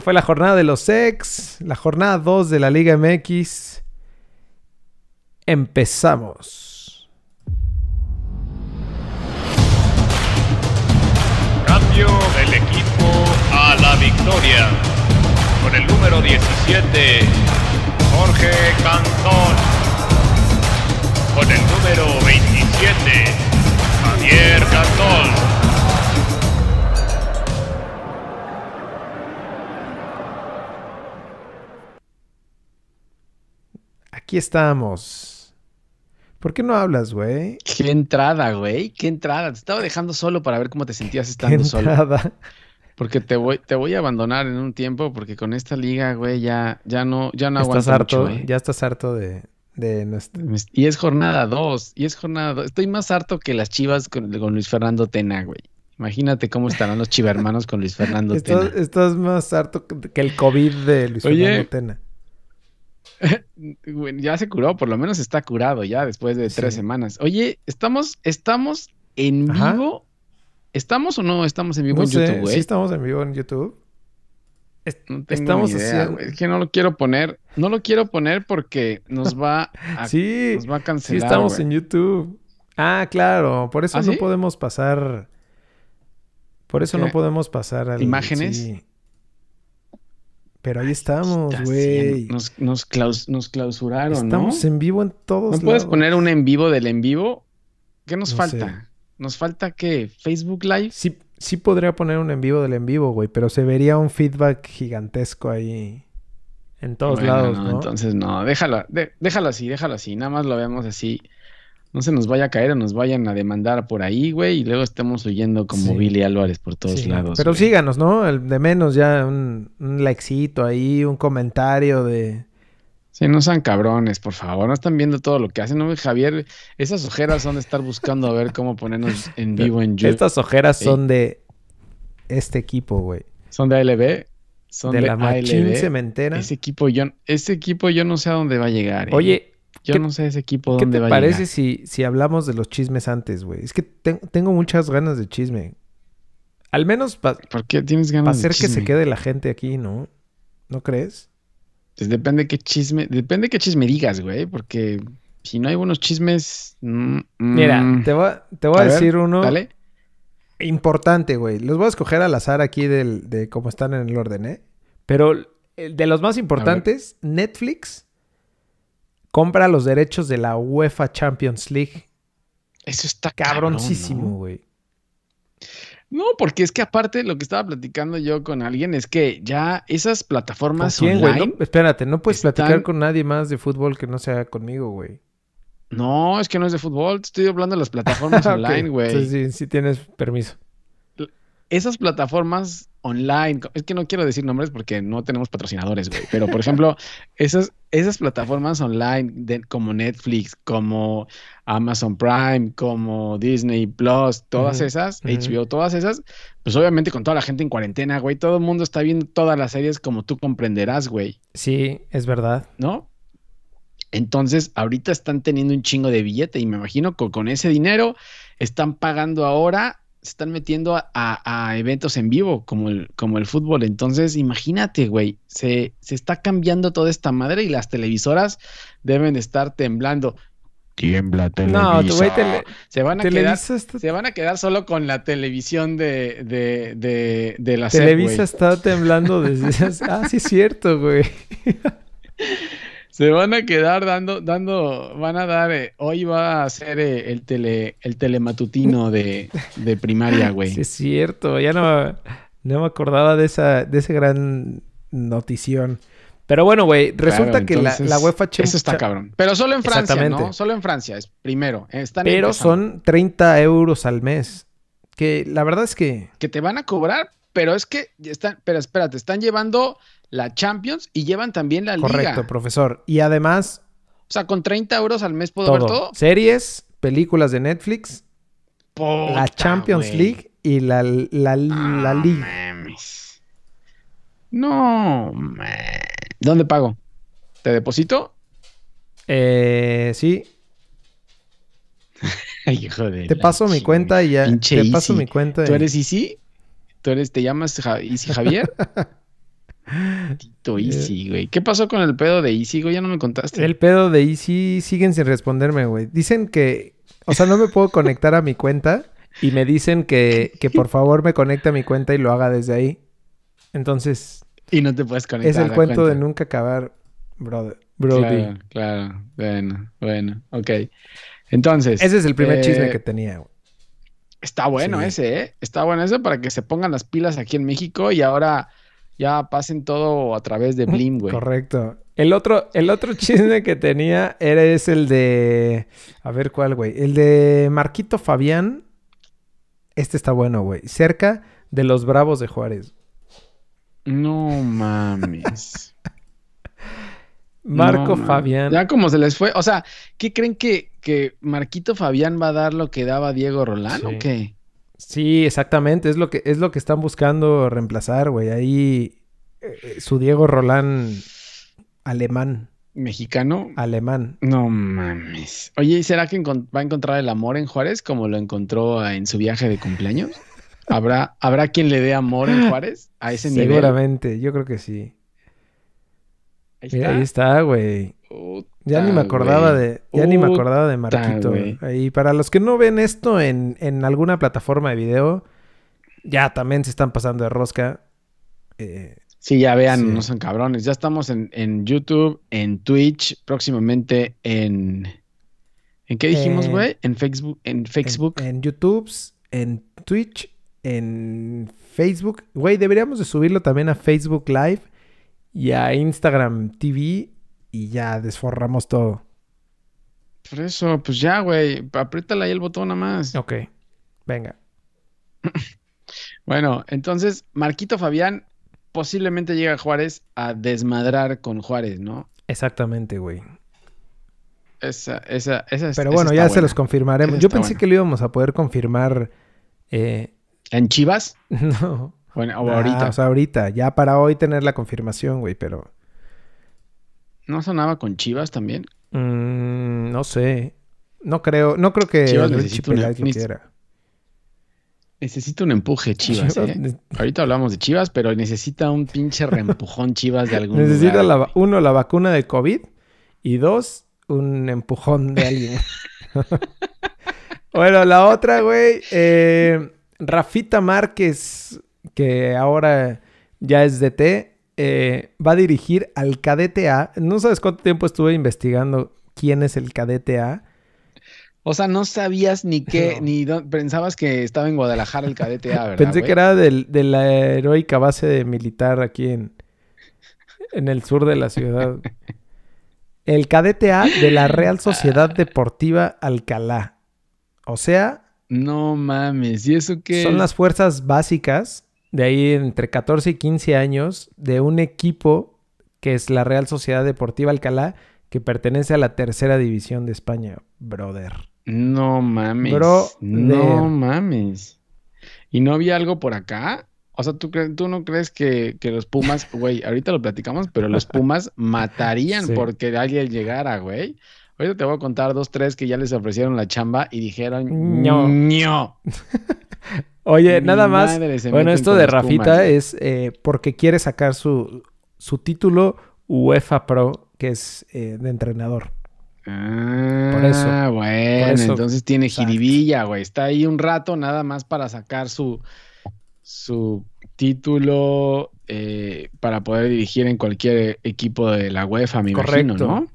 Fue la jornada de los ex, la jornada 2 de la Liga MX. Empezamos. Cambio del equipo a la victoria. Con el número 17, Jorge Cantón. Con el número 27, Javier Cantón. Aquí estamos. ¿Por qué no hablas, güey? Qué entrada, güey. Qué entrada. Te estaba dejando solo para ver cómo te sentías ¿Qué estando solo. entrada? Porque te voy, te voy a abandonar en un tiempo porque con esta liga, güey, ya, ya no, ya no ¿Estás aguanto harto? mucho, güey. ya estás harto de, de nuestra... Y es jornada 2, y es jornada 2. Estoy más harto que las chivas con, con Luis Fernando Tena, güey. Imagínate cómo estarán los chivermanos con Luis Fernando Estás, Tena. estás más harto que el COVID de Luis Oye. Fernando Tena. Ya se curó, por lo menos está curado ya después de tres semanas. Oye, ¿estamos, estamos en Ajá. vivo? ¿Estamos o no estamos en vivo No en sé, YouTube, güey? sí estamos en vivo en YouTube. Es- No tengo estamos ni idea, haciendo-. Es que no lo quiero poner. No lo quiero poner porque nos va a, Sí, nos va a sí cancelar. estamos en YouTube. Ah, claro, por eso ¿Ah, no sí? podemos pasar... Por eso no podemos pasar al... ¿Imágenes? sí. Pero ahí estamos, güey. Nos, nos, claus- nos clausuraron, Estamos ¿no? en vivo en todos ¿No puedes lados. poner un en vivo del en vivo? ¿Qué nos No falta? sé. ¿Nos falta qué? ¿Facebook Live? Sí, sí podría poner un en vivo del en vivo, güey, pero se vería un feedback gigantesco ahí en todos Bueno, lados, no, ¿no? Entonces, no, déjalo, de- déjalo así, déjalo así. Nada más lo vemos así. No se nos vaya a caer o nos vayan a demandar por ahí, güey, y luego estemos huyendo como Sí. Billy Álvarez por todos Sí, lados. Pero güey. síganos, ¿no? El de menos ya un, un likecito ahí, un comentario de... Sí, no sean cabrones, por favor. No están viendo todo lo que hacen. No, Javier, esas ojeras son de estar buscando a ver cómo ponernos en vivo en YouTube. Estas ojeras Sí. son de este equipo, güey. Son de ALB. Son De de, la ALB. cementera. Ese equipo, yo, ese equipo yo no sé a dónde va a llegar. ¿eh? Yo ¿qué- no sé ese equipo ¿qué dónde te va a parece llegar. si, si hablamos de los chismes antes, güey? Es que ten- tengo muchas ganas de chisme. Al menos para ¿Por qué tienes ganas de hacer que se quede la gente aquí, ¿no? ¿No crees? Pues depende qué chisme, depende qué chisme digas, güey, porque si no hay buenos chismes, mm, Mira, mm, te voy, a- te voy a, a ver, decir uno dale. importante, güey. Los voy a escoger al azar aquí del, de cómo están en el orden, ¿eh? Pero de los más importantes, Netflix compra los derechos de la UEFA Champions League. Eso está Cabroncísimo, güey. No, porque es que aparte lo que estaba platicando yo con alguien es que ya esas ¿Con plataformas quién, online. No, espérate, no puedes están- platicar con nadie más de fútbol que no sea conmigo, güey. No, es que no es de fútbol, te estoy hablando de las plataformas online, güey. entonces sí, sí tienes permiso. Esas plataformas online, es que no quiero decir nombres porque no tenemos patrocinadores, güey, pero por ejemplo, esas, esas plataformas online de- como Netflix, como Amazon Prime, como Disney Plus, todas esas. HBO, todas esas, pues obviamente con toda la gente en cuarentena, güey, todo el mundo está viendo todas las series como tú comprenderás, güey, Sí, es verdad. ¿no? Entonces, ahorita están teniendo un chingo de billete y me imagino que con ese dinero están pagando ahora, se están metiendo a, a- a eventos en vivo como el, como el fútbol. Entonces, imagínate, güey, se, se está cambiando toda esta madre y las televisoras deben de estar temblando. Tiembla, No, tu güey, tele- Se van a quedar, Televisa está, se van a quedar solo con la televisión de, de, de, de la Televisa güey. está temblando desde... ah, sí es cierto, güey. Se van a quedar dando, dando, van a dar, eh, hoy va a ser eh, el tele, el telematutino de, de primaria, güey. Sí es cierto. Ya no, no me acordaba de esa, de esa gran notición. Pero bueno, güey, resulta Claro, que la, la UEFA Champions... Eso está cabrón. Pero solo en Francia. ¿no? Solo en Francia, es primero. eh, Están Pero son 30 euros al mes. Que la verdad es que... Que te van a cobrar, pero es que están, pero espérate, están llevando la Champions y llevan también la Correcto, Liga. profesor. Y además, O sea, con 30 euros al mes puedo ver todo. Series, películas de Netflix, Puta, la Champions. League y la, la, la No Liga. mames. No, man. ¿Dónde pago? ¿Te deposito? Eh, sí, Ay, hijo de te paso mi cuenta y ya. Te paso mi cuenta. ¿Tú eres Easy? ¿Tú eres, te llamas Easy Javier? Tito Easy, güey. ¿Qué pasó con el pedo de Easy, güey? Ya no me contaste. El pedo de Easy siguen sin responderme, güey. Dicen que, o sea, no me puedo conectar a mi cuenta y me dicen que, que por favor me conecte a mi cuenta y lo haga desde ahí. Entonces, Y no te puedes conectar. es a el la cuento de nunca acabar, brother. Brody. Claro, claro. Bueno, bueno. Ok. Entonces. Ese es el primer eh, chisme que tenía, güey. Está bueno Sí. ese, ¿eh? Está bueno ese para que se pongan las pilas aquí en México y ahora ya pasen todo a través de Blim, güey. Correcto. El otro, el otro chisme que tenía era es el de. A ver cuál, güey. El de Marquito Fabián. Este está bueno, güey. Cerca de los Bravos de Juárez. No mames. Marco No. Fabián. Ya como se les fue. O sea, ¿qué creen que, que Marquito Fabián va a dar lo que daba Diego Rolán Sí. o qué? Sí, exactamente. Es lo que, es lo que están buscando reemplazar, güey. Ahí eh, su Diego Rolán alemán. ¿Mexicano? Alemán. No mames. Oye, ¿y será que va a encontrar el amor en Juárez como lo encontró en su viaje de cumpleaños? ¿Habrá, ¿habrá quien le dé amor en Juárez a ese nivel? Seguramente, yo creo que sí. Ahí Mira, está. ahí está, güey. Ya ni me acordaba de, ya ni me acordaba de Marquito. Y para los que no ven esto en, en alguna plataforma de video, ya también se están pasando de rosca. Eh, Sí, ya vean, Sí. no son cabrones. Ya estamos en, en YouTube, en Twitch, próximamente en... ¿En qué dijimos, güey? En Facebook. En en, Facebook. en YouTube, en Twitch, en Facebook. Güey, deberíamos de subirlo también a Facebook Live y a Instagram TV y ya desforramos todo. Por eso, pues ya, güey. Apriétale ahí el botón nada más. Ok, venga. Bueno, entonces, Marquito Fabián posiblemente llega a Juárez a desmadrar con Juárez, ¿no? Exactamente, güey. Esa, esa, esa, Pero bueno, ya se los confirmaremos. Esa Yo pensé buena. que lo íbamos a poder confirmar. eh, ¿En Chivas? no. Bueno, o Ah, ahorita. o sea, ahorita. Ya para hoy tener la confirmación, güey, pero. ¿No sonaba con Chivas también? mm, no sé. No creo, no creo que Chivas necesita neces- quiera. Necesita un empuje Chivas, Chivas ¿eh? Ahorita hablamos de Chivas, pero necesita un pinche reempujón Chivas de algún Necesita lugar, la, uno, la vacuna de COVID y dos, un empujón de alguien. bueno, la otra, güey, eh, Rafita Márquez, que ahora ya es DT, eh, va a dirigir al cadete A. No sabes cuánto tiempo estuve investigando quién es el cadete A. O sea, no sabías ni qué, No. ni dó- pensabas que estaba en Guadalajara el cadete A, ¿verdad? Pensé que era del- de la heroica base de militar aquí en, en el sur de la ciudad. El cadete A de la Real Sociedad Deportiva Alcalá. O sea, No mames, ¿y eso qué son las fuerzas básicas de ahí entre 14 y 15 años de un equipo que es la Real Sociedad Deportiva Alcalá que pertenece a la tercera división de España, brother. No mames. Brother. No mames. ¿Y no había algo por acá? O sea, ¿tú, cre- tú no crees que, que los Pumas, güey, ahorita lo platicamos, pero los Pumas matarían Sí. porque alguien llegara, güey? Ahorita te voy a contar dos, tres que ya les ofrecieron la chamba y dijeron, No. ño. Oye, nada más. Bueno, esto de Rafita Pumas, es eh, porque quiere sacar su, su título UEFA Pro, que es eh, de entrenador. Ah, Por eso. bueno, Por eso. entonces tiene Exacto. jiribilla, güey. Está ahí un rato nada más para sacar su, su título eh, para poder dirigir en cualquier equipo de la UEFA, me imagino, Correcto. ¿no?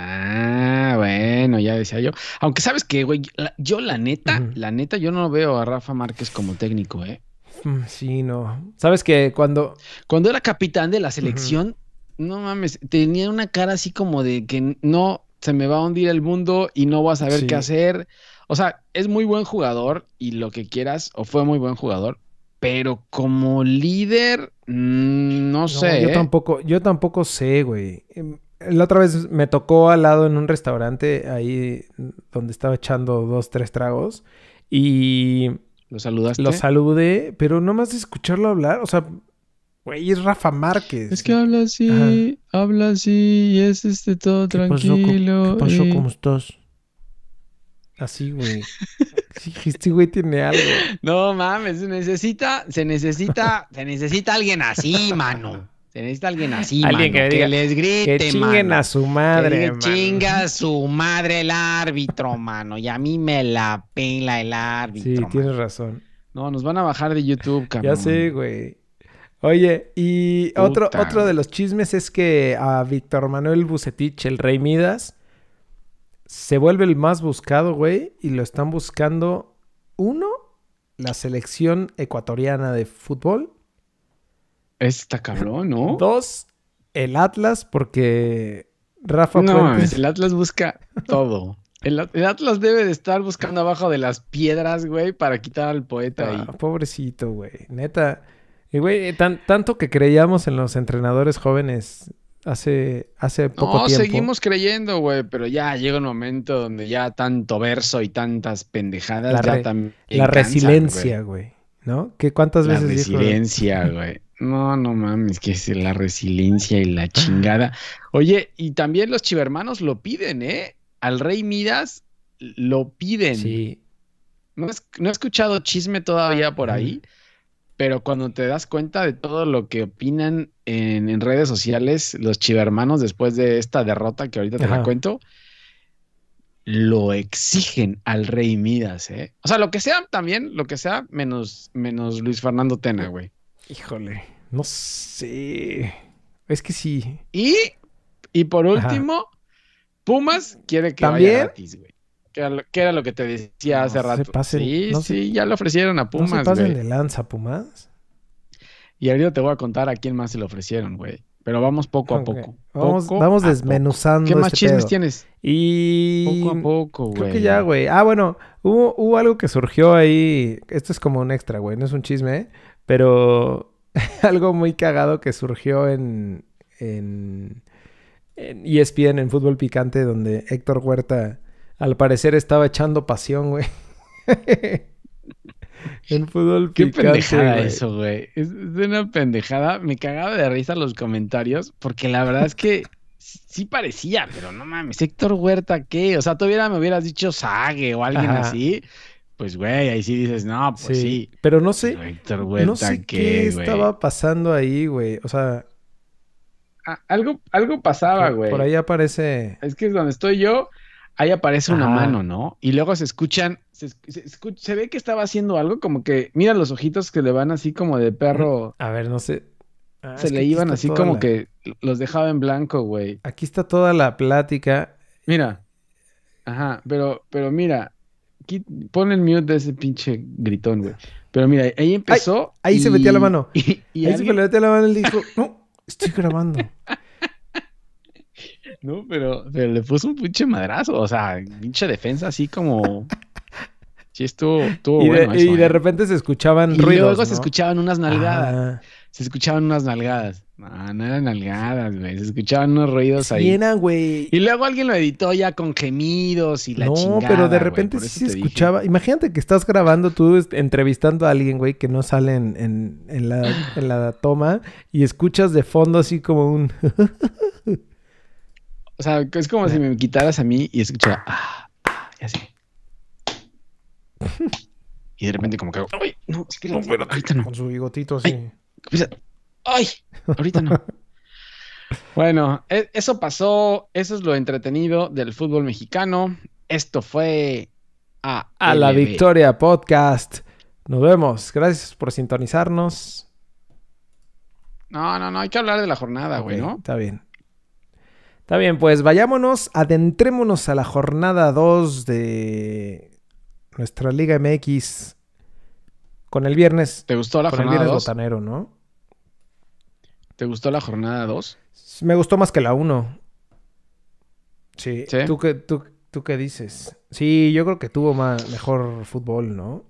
Ah, bueno, ya decía yo. Aunque sabes que, güey, yo la neta, la neta, yo no veo a Rafa Márquez como técnico, ¿eh? Mm, Sí, no. Sabes que cuando. Cuando era capitán de la selección, no mames, tenía una cara así como de que no se me va a hundir el mundo y no voy a saber Sí. qué hacer. O sea, es muy buen jugador y lo que quieras, o fue muy buen jugador, pero como líder, mm, no No, sé. yo ¿eh? tampoco, yo tampoco sé, güey. La otra vez me tocó al lado en un restaurante ahí donde estaba echando dos, tres tragos. Y ¿Lo saludaste? lo saludé, pero nomás de escucharlo hablar, o sea, güey, es Rafa Márquez. Es que habla así, habla así y es este todo ¿Qué pasó? ¿Cómo- tranquilo. ¿Qué pasó? y- ¿Cómo estás? Así, güey. Sí, este güey tiene algo. No mames, se necesita, se necesita, se necesita alguien así, mano. Se necesita alguien así, Alguien mano, que diga, les grite, Que chinguen mano. a su Que madre, mano. chinga a su madre el árbitro, mano. Y a mí me la pela el árbitro. Sí, mano. tienes razón. No, nos van a bajar de YouTube, cabrón. Ya sé, güey. Oye, y otro, Puta, otro de los chismes es que a Víctor Manuel Bucetich, el rey Midas, se vuelve el más buscado, güey, y lo están buscando, uno, la selección ecuatoriana de fútbol, Está cabrón, ¿no? dos, el Atlas, porque Rafa No, Puentes... el Atlas busca todo. El, At- el Atlas debe de estar buscando abajo de las piedras, güey, para quitar al poeta ahí. Ah, pobrecito, güey. Neta. Y, güey, tan- tanto que creíamos en los entrenadores jóvenes hace, hace poco No, tiempo. seguimos creyendo, güey, pero ya llega un momento donde ya tanto verso y tantas pendejadas La ya también La cansan, resiliencia, güey. ¿No? ¿Qué cuántas. La veces dijo? resiliencia, güey. No, no mames, que es la resiliencia y la chingada. Oye, y también los chivermanos lo piden, ¿eh? Al rey Midas lo piden. Sí. No, es- no he escuchado chisme todavía por ahí, pero cuando te das cuenta de todo lo que opinan en, en redes sociales los chivermanos después de esta derrota que ahorita te la cuento, lo exigen al rey Midas, ¿eh? O sea, lo que sea también, lo que sea, menos, menos Luis Fernando Tena, güey. Híjole. No sé. Es que sí. Y, y por Ajá. último, Pumas quiere que ¿También? vaya gratis, güey. Que era, lo, que era lo que te decía No hace rato. pasen- sí, no se- sí, ya le ofrecieron a no Pumas, se pasen güey. de lanza, Pumas. Y ahorita te voy a contar a quién más se lo ofrecieron, güey. Pero vamos poco a poco. Vamos, Poco vamos a desmenuzando. poco. ¿Qué más este chismes pedo. tienes? Y. Poco a poco, güey. Creo que ya, güey. Ah, bueno, hubo, hubo algo que surgió ahí. Esto es como un extra, güey. No es un chisme, ¿eh? pero algo muy cagado que surgió en, en, en ESPN, en Fútbol Picante, donde Héctor Huerta al parecer estaba echando pasión, güey. en Fútbol Qué Picante. pendejada güey. eso, güey. Es, es una pendejada. Me cagaba de risa los comentarios porque la verdad es que sí parecía, pero no mames. Héctor Huerta, ¿qué? O sea, hubiera, me hubieras dicho Sague o alguien Ajá. así. Pues, güey, ahí sí dices, no, pues sí. Pero no sé, Héctor Huerta, no sé qué, ¿qué, estaba pasando ahí, güey. O sea, Ah, algo, algo pasaba, por, güey. por ahí aparece. Es que es donde estoy yo, ahí aparece una mano, ¿no? Y luego se escuchan, se, se se ve que estaba haciendo algo, como que, mira los ojitos que le van así como de perro, A ver, no sé. Ah, se le iban así como la- que los dejaba en blanco, güey. Aquí está toda la plática. Mira. Ajá, pero, pero mira, aquí, pon el mute de ese pinche gritón, güey. Pero mira, ahí empezó. ahí se metía la mano. Y, y Ahí se alguien- me le metió la mano y dijo, no, estoy grabando. No, pero, pero le puso un pinche madrazo, o sea, pinche defensa así como. Sí, estuvo, estuvo y, de, bueno y eso, de ¿eh? repente se escuchaban Y ruidos, luego se ¿no? escuchaban unas nalgadas. Ah, Se escuchaban unas nalgadas. No, no eran nalgadas, güey. Se escuchaban unos ruidos sí ahí. era, güey. Y luego alguien lo editó ya con gemidos y la No, chingada. pero de repente sí se dije. escuchaba. Imagínate que estás grabando tú entrevistando a alguien, güey, que no sale en, en- en la, en la toma y escuchas de fondo así como un... O sea, es como si me quitaras a mí y escuchaba. Ah, ah, y así. Y de repente, como que. ¡Ay! No, espérate, ahorita no. Con su bigotito así. Ay. Ahorita no. Bueno, e- eso pasó. Eso es lo entretenido del fútbol mexicano. Esto fue. A, A la Victoria Podcast. Nos vemos. Gracias por sintonizarnos. No, no, no. Hay que hablar de la jornada, güey, ¿no? Está bien. Está bien, pues vayámonos, adentrémonos a la jornada 2 de nuestra Liga MX con el viernes, ¿Te gustó la con el jornada viernes 2? botanero, ¿no? ¿Te gustó la jornada 2? Me gustó más que la 1. Sí. ¿Sí? ¿Tú, qué, tú, ¿Tú qué dices? Sí, yo creo que tuvo más, mejor fútbol, ¿no?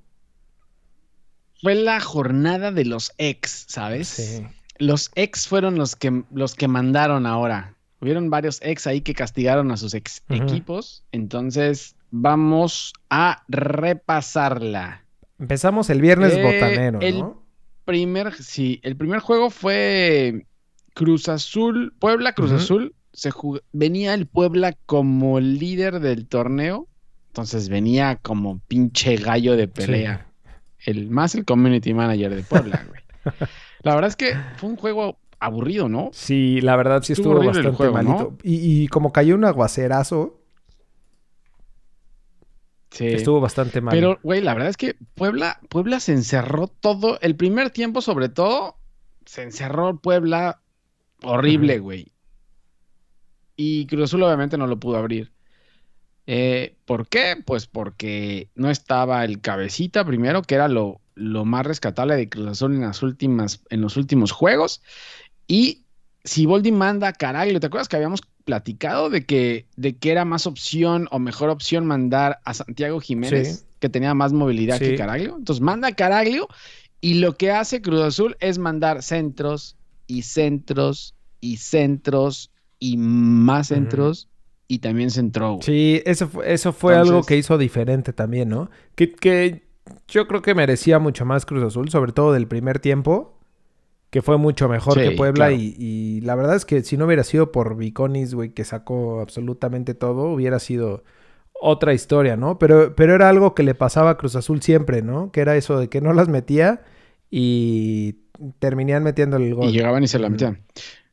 Fue la jornada de los ex, ¿sabes? Sí. Los ex fueron los que, los que mandaron ahora. Hubieron varios ex ahí que castigaron a sus ex equipos. Entonces, vamos a repasarla. Empezamos el viernes Eh, botanero, el- ¿no? Primer, sí, el primer juego fue Cruz Azul, Puebla Cruz. Azul. Se venía el Puebla como líder del torneo. Entonces venía como pinche gallo de pelea. El, más el community manager de Puebla, güey. La verdad es que fue un juego aburrido, ¿no? Sí, la verdad sí estuvo, bastante malito. Y, y, como cayó un aguacerazo. Sí. Estuvo bastante mal. Pero, güey, la verdad es que Puebla, Puebla se encerró todo. El primer tiempo, sobre todo, se encerró Puebla horrible, güey. Y Cruz Azul obviamente no lo pudo abrir. Eh, ¿Por qué? Pues porque no estaba el cabecita primero, que era lo, lo más rescatable de Cruz Azul en, las últimas, en los últimos juegos. Y si Boldi manda a Caraglio, ¿te acuerdas que habíamos platicado de que, de que era más opción o mejor opción mandar a Santiago Jiménez, que tenía más movilidad que Caraglio? Entonces manda a Caraglio y lo que hace Cruz Azul es mandar centros y centros y centros y más centros y también centró. Sí, eso fue, eso fue algo que hizo diferente también, ¿no? Que, que yo creo que merecía mucho más Cruz Azul, sobre todo del primer tiempo, que fue mucho mejor que Puebla. Y, la verdad es que si no hubiera sido por Viconis, güey, que sacó absolutamente todo, hubiera sido otra historia, ¿no? Pero, pero era algo que le pasaba a Cruz Azul siempre, ¿no? Que era eso de que no las metía y terminaban metiendo el gol. Y llegaban y se la metían.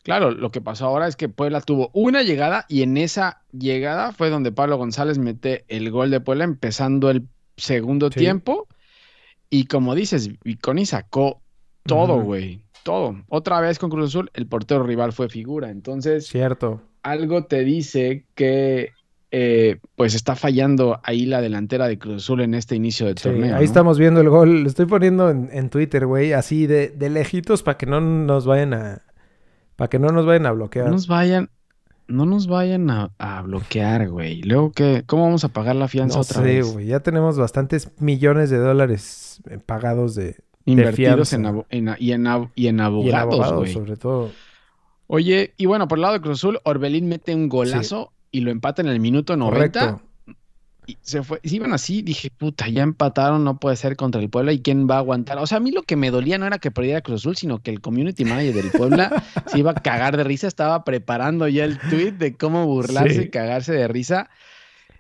Claro, lo que pasó ahora es que Puebla tuvo una llegada y en esa llegada fue donde Pablo González mete el gol de Puebla empezando el segundo tiempo. Y como dices, Viconi sacó todo, güey. Todo. Otra vez con Cruz Azul, el portero rival fue figura. Entonces, cierto. Algo te dice que eh, pues está fallando ahí la delantera de Cruz Azul en este inicio de torneo. Ahí estamos viendo el gol. Lo estoy poniendo en, Twitter, güey, así de, de lejitos para que no nos vayan a, para que no nos vayan a bloquear. No nos vayan, no nos vayan a, bloquear, güey. Luego, ¿qué? ¿cómo vamos a pagar la fianza otra sé, güey. Ya tenemos bastantes millones de dólares eh, pagados de, Invertidos en, y, en, y en abogados, güey. sobre todo. Oye, y bueno, por el lado de Cruz Azul, Orbelín mete un golazo y lo empata en el minuto 90. Correcto y se fue, si iban así, dije, puta, ya empataron, no puede ser contra el Puebla y quién va a aguantar. O sea, a mí lo que me dolía no era que perdiera Cruz Azul, sino que el community manager del Puebla se iba a cagar de risa, estaba preparando ya el tweet de cómo burlarse y cagarse de risa.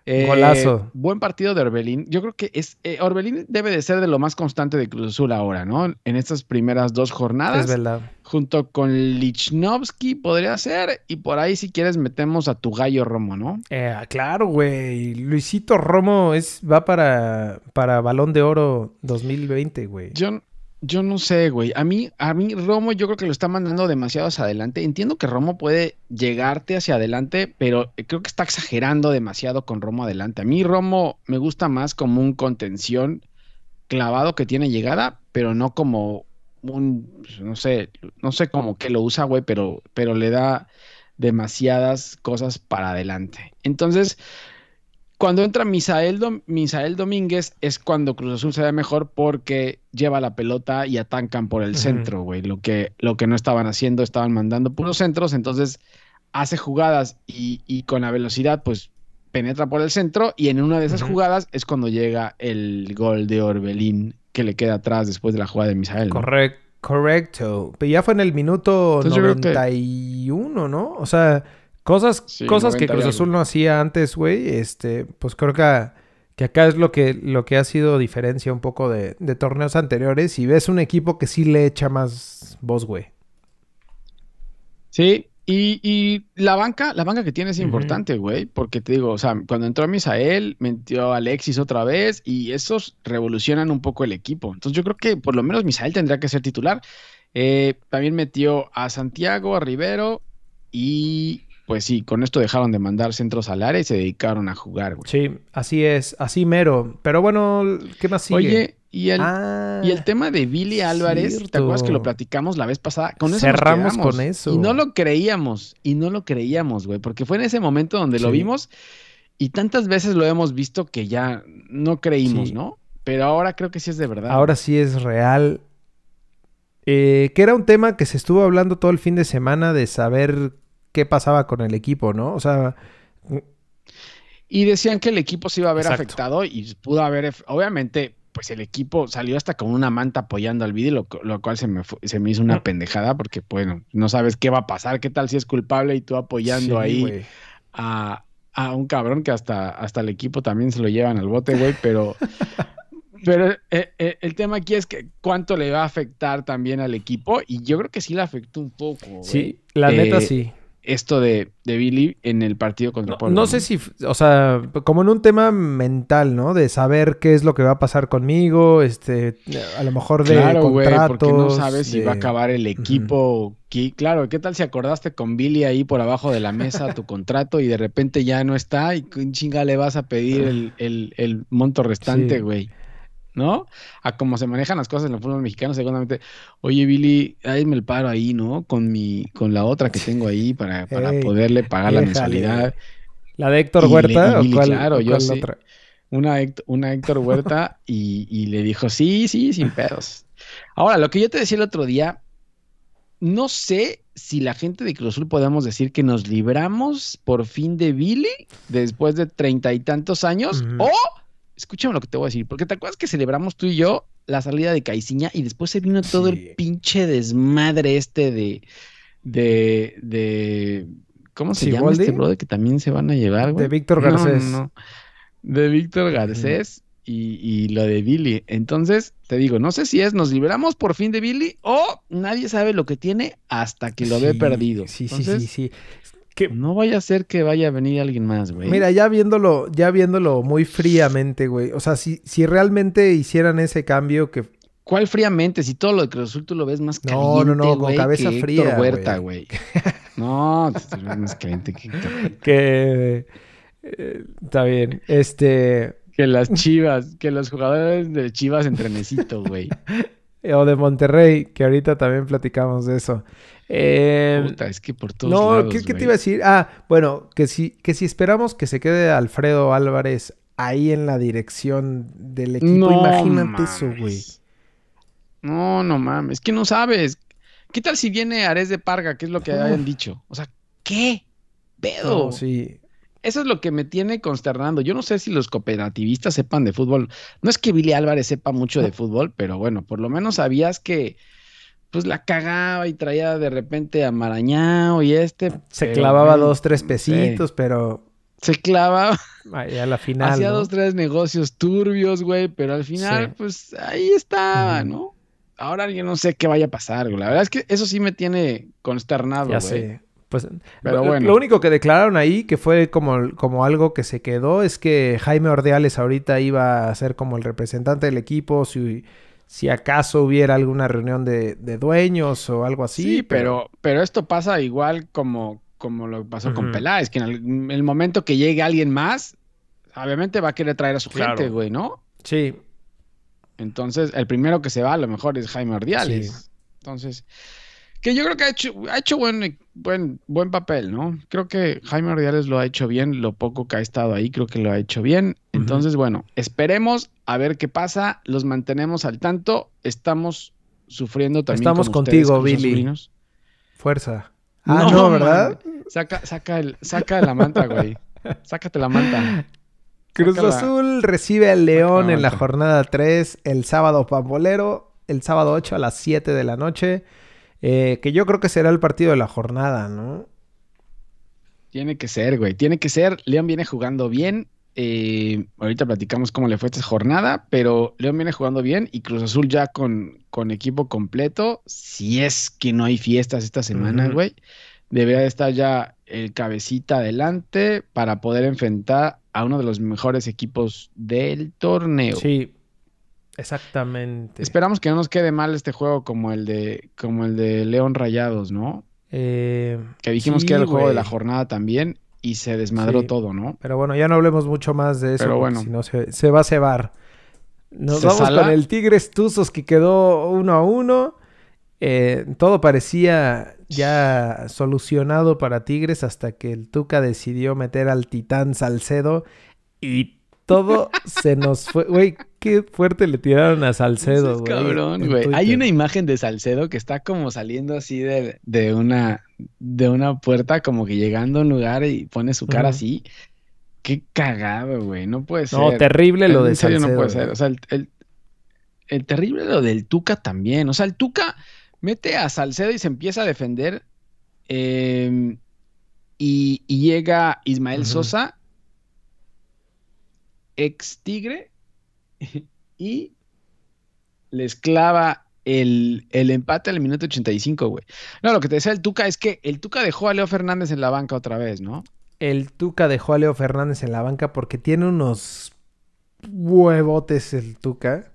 Eh, Golazo. Buen partido de Orbelín. Yo creo que es eh, Orbelín debe de ser de lo más constante de Cruz Azul ahora, ¿no? En estas primeras dos jornadas. Es verdad. Junto con Lichnowsky podría ser. Y por ahí, si quieres, metemos a tu gallo Romo, ¿no? Eh, claro, güey. Luisito Romo es, va para, para Balón de Oro 2020, güey. Yo, yo no sé, güey. A mí, a mí Romo yo creo que lo está mandando demasiado hacia adelante. Entiendo que Romo puede llegarte hacia adelante, pero creo que está exagerando demasiado con Romo adelante. A mí Romo me gusta más como un contención clavado que tiene llegada, pero no como un, pues, no sé, no sé cómo que lo usa, güey, pero, pero le da demasiadas cosas para adelante. Entonces, cuando entra Misael, Domínguez es cuando Cruz Azul se ve mejor porque lleva la pelota y atacan por el centro, güey. Lo que, lo que no estaban haciendo, estaban mandando puros centros, entonces hace jugadas y, con la velocidad, pues penetra por el centro y en una de esas jugadas es cuando llega el gol de Orbelín que le queda atrás después de la jugada de Misael. Correcto, correcto. Pero ya fue en el minuto 91, ¿no? O sea Cosas, cosas que Cruz Azul no hacía antes, güey. Este, pues creo que, que, acá es lo que, lo que ha sido diferencia un poco de, torneos anteriores. Y ves un equipo que sí le echa más voz, güey. Sí, y, la banca, la banca que tiene es importante, güey, porque te digo, o sea, cuando entró Misael, metió a Alexis otra vez y esos revolucionan un poco el equipo. Entonces yo creo que por lo menos Misael tendría que ser titular. Eh, también metió a Santiago, a Rivero y pues sí, con esto dejaron de mandar centros al área y se dedicaron a jugar, güey. Sí, así es, así mero. Pero bueno, ¿qué más sigue? Oye, y el, y el ah, tema de Billy Álvarez, ¿te acuerdas que lo platicamos la vez pasada? Con eso Cerramos con eso. Y no lo creíamos, y no lo creíamos, güey, porque fue en ese momento donde lo vimos y tantas veces lo hemos visto que ya no creímos, ¿no? Pero ahora creo que sí es de verdad. Ahora sí es real. Eh, que era un tema que se estuvo hablando todo el fin de semana de saber qué pasaba con el equipo, ¿no? O sea... Y decían que el equipo se iba a ver afectado y pudo haber, obviamente, pues el equipo salió hasta con una manta apoyando al vídeo, lo, cual se me, se me hizo una pendejada porque, bueno, no sabes qué va a pasar, qué tal si es culpable y tú apoyando ahí a, a un cabrón que hasta, hasta el equipo también se lo llevan al bote, güey, pero... Pero eh, eh, el tema aquí es que cuánto le va a afectar también al equipo y yo creo que sí le afectó un poco. Güey. Sí, la neta sí esto de, de, Billy en el partido contra no, No sé si, o sea, como en un tema mental, ¿no? De saber qué es lo que va a pasar conmigo, este, a lo mejor de claro, contratos. porque no sabes si va a acabar el equipo. claro, ¿qué tal si acordaste con Billy ahí por abajo de la mesa tu contrato y de repente ya no está y chinga le vas a pedir el, el, el monto restante, güey? ¿No? A cómo se manejan las cosas en el fútbol mexicano, seguramente, oye Billy, ahí me el paro ahí, ¿no? Con mi, con la otra que tengo ahí para, para poderle pagar la mensualidad. ¿La de Héctor Huerta? ¿o cuál, claro, yo sí. Otra? Una, una Héctor Huerta y, y le dijo, sí, sí, sin pedos. Ahora, lo que yo te decía el otro día, no sé si la gente de Cruz Azul podemos decir que nos libramos por fin de Billy después de treinta y tantos años o escúchame lo que te voy a decir, porque te acuerdas que celebramos tú y yo la salida de Caiciña y después se vino todo el pinche desmadre este de, de, de, ¿cómo se llama este brother que también se van a llevar, güey? De Víctor Garcés. De Víctor Garcés y, y, lo de Billy. Entonces, te digo, no sé si es nos liberamos por fin de Billy o nadie sabe lo que tiene hasta que lo ve perdido. Sí, sí, sí, sí. Que no vaya a ser que vaya a venir alguien más, güey. Mira, ya viéndolo, ya viéndolo muy fríamente, güey. O sea, si, si realmente hicieran ese cambio que. ¿Cuál fríamente? Si todo lo de Cruz Azul tú lo ves más caliente, No, no, no, con cabeza fría. Huerta, güey. no, ves más caliente que. que. Eh, está bien. Este. Que las chivas, que los jugadores de chivas en trenecito, güey. o de Monterrey, que ahorita también platicamos de eso. Eh, es que por todos no, ¿qué, te iba a decir? Ah, bueno, que si, que si esperamos que se quede Alfredo Álvarez ahí en la dirección del equipo, imagínate eso, güey. No, no mames, es que no sabes. ¿Qué tal si viene Ares de Parga, que es lo que hayan dicho? O sea, ¿qué? Pedo. sí. Eso es lo que me tiene consternando. Yo no sé si los cooperativistas sepan de fútbol. No es que Billy Álvarez sepa mucho de fútbol, pero bueno, por lo menos sabías que pues la cagaba y traía de repente a Marañao y este. Se clavaba dos, tres pesitos, pero. Se clavaba. Ahí a la final. Hacía dos, tres negocios turbios, güey, pero al final, pues ahí estaba, ¿no? Ahora yo no sé qué vaya a pasar, güey. La verdad es que eso sí me tiene consternado, ya Sé. Pues, pero bueno. Lo único que declararon ahí, que fue como, como algo que se quedó, es que Jaime Ordeales ahorita iba a ser como el representante del equipo, si si acaso hubiera alguna reunión de, dueños o algo así. Sí, pero, pero esto pasa igual como, como lo pasó con Peláez, que en el, momento que llegue alguien más, obviamente va a querer traer a su gente, güey, ¿no? Sí. Entonces, el primero que se va a lo mejor es Jaime Ordiales. Entonces, que yo creo que ha hecho, ha hecho buen, buen, buen papel, ¿no? Creo que Jaime Ordiales lo ha hecho bien, lo poco que ha estado ahí, creo que lo ha hecho bien. Entonces, bueno, esperemos a ver qué pasa, los mantenemos al tanto, estamos sufriendo también. Estamos contigo, Billy. Fuerza. Ah, no, ¿verdad? Saca, saca, el, saca la manta, güey. Sácate la manta. Cruz Azul recibe al León en la jornada 3 el sábado pambolero, el sábado 8 a las 7 de la noche. Eh, que yo creo que será el partido de la jornada, ¿no? Tiene que ser, güey. Tiene que ser. León viene jugando bien. Eh, ahorita platicamos cómo le fue esta jornada, pero León viene jugando bien y Cruz Azul ya con, con equipo completo. Si es que no hay fiestas esta semana, güey, debería estar ya el cabecita adelante para poder enfrentar a uno de los mejores equipos del torneo. Sí, Exactamente. Esperamos que no nos quede mal este juego como el de, como el de León Rayados, ¿no? Eh, que dijimos que era el juego de la jornada también y se desmadró todo, ¿no? Pero bueno, ya no hablemos mucho más de eso, Pero bueno. si no se, va a cebar. Nos vamos con el Tigres Tuzos que quedó uno a uno. Eh, todo parecía ya solucionado para Tigres hasta que el Tuca decidió meter al Titán Salcedo y todo se nos fue. Güey, qué fuerte le tiraron a Salcedo, güey. cabrón, güey. Hay una imagen de Salcedo que está como saliendo así de, de, una, de una puerta, como que llegando a un lugar y pone su cara así. Qué cagado, güey. No puede ser. No, terrible lo de Salcedo. no puede ser. O sea, el, el, terrible lo del Tuca también. O sea, el Tuca mete a Salcedo y se empieza a defender. Em, y, llega Ismael Sosa ex Tigre y les clava el, el empate al minuto 85, güey. No, lo que te decía el Tuca es que el Tuca dejó a Leo Fernández en la banca otra vez, ¿no? El Tuca dejó a Leo Fernández en la banca porque tiene unos huevotes el Tuca.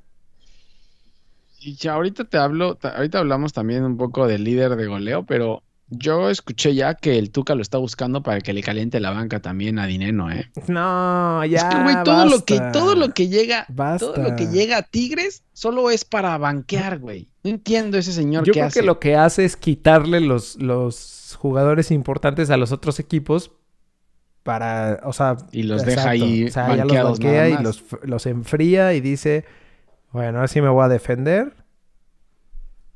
Y ya ahorita te hablo, ta- ahorita hablamos también un poco del líder de goleo, pero yo escuché ya que el Tuca lo está buscando para que le caliente la banca también a Dineno, ¿eh? No, ya. es que, güey, todo lo que, todo lo que llega, Basta. todo lo que llega a Tigres solo es para banquear, güey. No entiendo ese señor Yo qué creo hace. que lo que hace es quitarle los, los jugadores importantes a los otros equipos para, o sea, Y los deja ahí O sea, ya los banquea y los, los enfría y dice, bueno, ahora sí me voy a defender.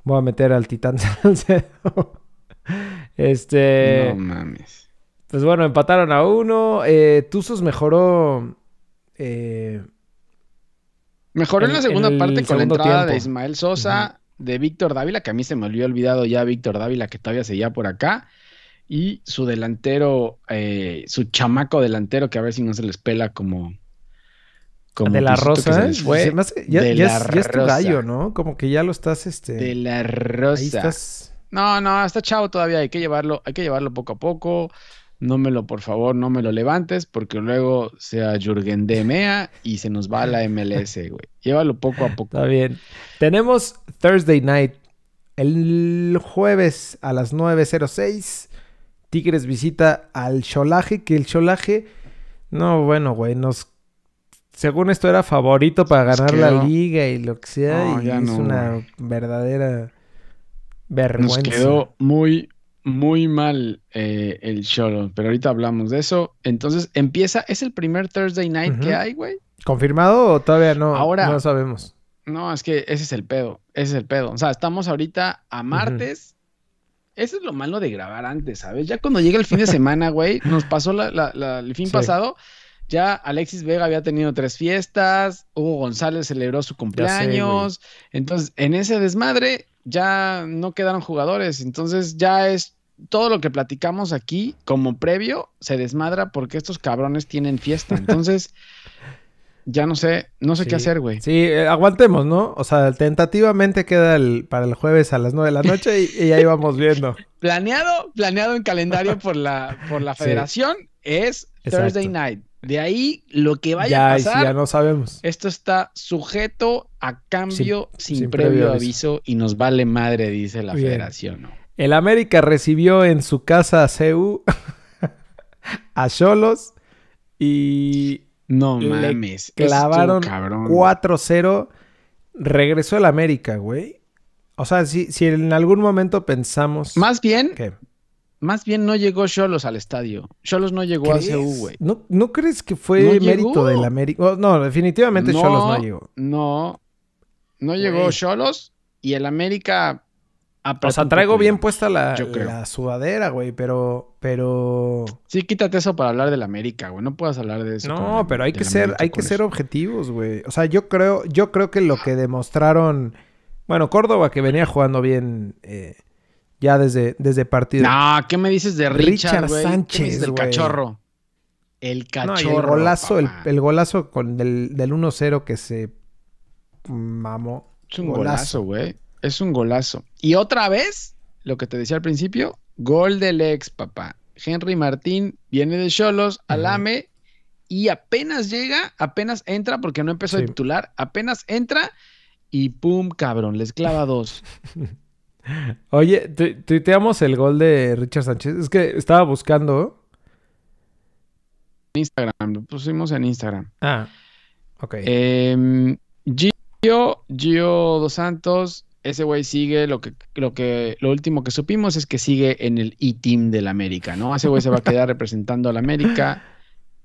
Voy a meter al Titán Salcedo. Este, No mames. pues bueno, empataron a uno. Eh, Tuzos mejoró. eh, Mejoró en, En- la segunda en parte con la entrada de. Ismael Sosa, de Víctor Dávila, que a mí se me olvidó olvidado ya Víctor Dávila, que todavía seguía por acá. Y su delantero, eh, su chamaco delantero, que a ver si no se les pela como. como de la se Rosa. fue. se me hace- ya, de ya la es, ya es tu gallo, ¿no? Como que ya lo estás, este. De la ahí Rosa. estás. No, no, está chavo todavía, hay que llevarlo, hay que llevarlo poco a poco. No me lo, por favor, no me lo levantes, porque luego sea Jürgen de Mea y se nos va la MLS, güey. Llévalo poco a poco. Está bien. Tenemos Thursday night. El jueves a las 9.06. Tigres visita al Cholaje. Que el Cholaje. No, bueno, güey. Nos. Según esto era favorito para ganar la liga y lo que sea. No, y ya es no, una güey. verdadera Nos vergüenza. quedó muy, muy mal eh, el Cholo, pero ahorita hablamos de eso. Entonces empieza, es el primer Thursday night que hay, güey. ¿Confirmado o todavía no? Ahora- No sabemos. No, es que ese es el pedo, ese es el pedo. O sea, estamos ahorita a martes. Eso es lo malo de grabar antes, ¿sabes? Ya cuando llega el fin de semana, güey, nos pasó la- la- la- el fin Sí. pasado. Ya Alexis Vega había tenido tres fiestas, Hugo González celebró su cumpleaños. Entonces, en ese desmadre ya no quedaron jugadores. Entonces, ya es todo lo que platicamos aquí como previo se desmadra porque estos cabrones tienen fiesta. Entonces, ya no sé, no sé qué hacer, güey. Sí, eh, aguantemos, ¿no? O sea, tentativamente queda el, para el jueves a las 9 de la noche y, y ahí vamos viendo. Planeado, planeado en calendario por la, por la Sí. federación es Exacto. Thursday night. De ahí lo que vaya ya, a si pasar, ya no sabemos. esto está sujeto a cambio sin, sin previo, previo aviso. y nos vale madre, dice la Bien. federación. ¿no? El América recibió en su casa a CU a Cholos y No mames. clavaron cabrón. 4-0. Regresó el América, güey. O sea, si, si en algún momento pensamos... Más bien, que más bien no llegó Cholos al estadio. Cholos no llegó a CU, güey. ¿No, ¿No crees que fue No mérito del América? Oh, no, definitivamente Cholos no llegó. No, no llegó. Cholos y el América. O sea, traigo bien puesta la, yo creo. la sudadera, güey, pero... pero... Sí, quítate eso para hablar del América, güey. No puedas hablar de eso. No, el- pero hay que ser, América hay que ser eso. objetivos, güey. O sea, yo creo, yo creo que lo que demostraron, bueno, Córdoba que venía jugando bien eh, ya desde, desde partido. No, ¿qué me dices de Richard, Richard güey? ¿Qué me dices Sánchez, del cachorro? El cachorro. el golazo, el, el golazo con del, del 1-0 que se mamó. Es un golazo, güey. Es un golazo. Y otra vez, lo que te decía al principio, gol del ex, papá. Henry Martín viene de Cholos. Alame, y apenas llega, apenas entra, porque no empezó Sí. de titular, apenas entra y pum, cabrón, les clava dos. Oye, tu- tuiteamos el gol de Richard Sánchez. Es que estaba buscando. Instagram, lo pusimos en Instagram. Ah, ok. Eh, Gio, Gio Dos Santos, ese güey sigue, lo que, lo que, lo último que supimos es que sigue en el E-Team del América, ¿no? Ese güey se va a quedar representando al América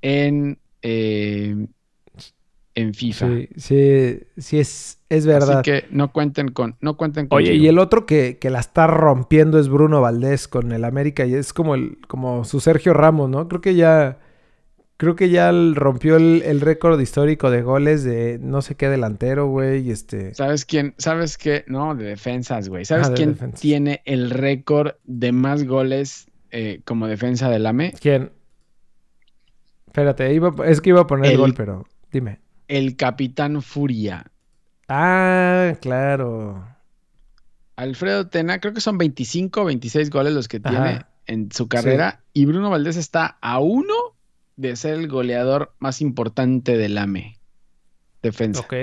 en, eh, en FIFA. sí, sí, sí es, es verdad. Así que no cuenten con, no cuenten con. Oye, y el otro que, que la está rompiendo es Bruno Valdés con el América y es como el, como su Sergio Ramos, ¿no? Creo que ya, creo que ya rompió el, el récord histórico de goles de no sé qué delantero, güey, este. ¿Sabes quién? ¿Sabes qué? No, de defensas, güey. ¿Sabes Ah, de quién defensas. tiene el récord de más goles eh, como defensa del AME? ¿Quién? Espérate, iba, es que iba a poner el, El- gol, pero Dime. El Capitán Furia. Ah, claro. Alfredo Tena, creo que son 25 o 26 goles los que tiene en su carrera. Y Bruno Valdés está a uno de ser el goleador más importante del AME. Defensa. Ok.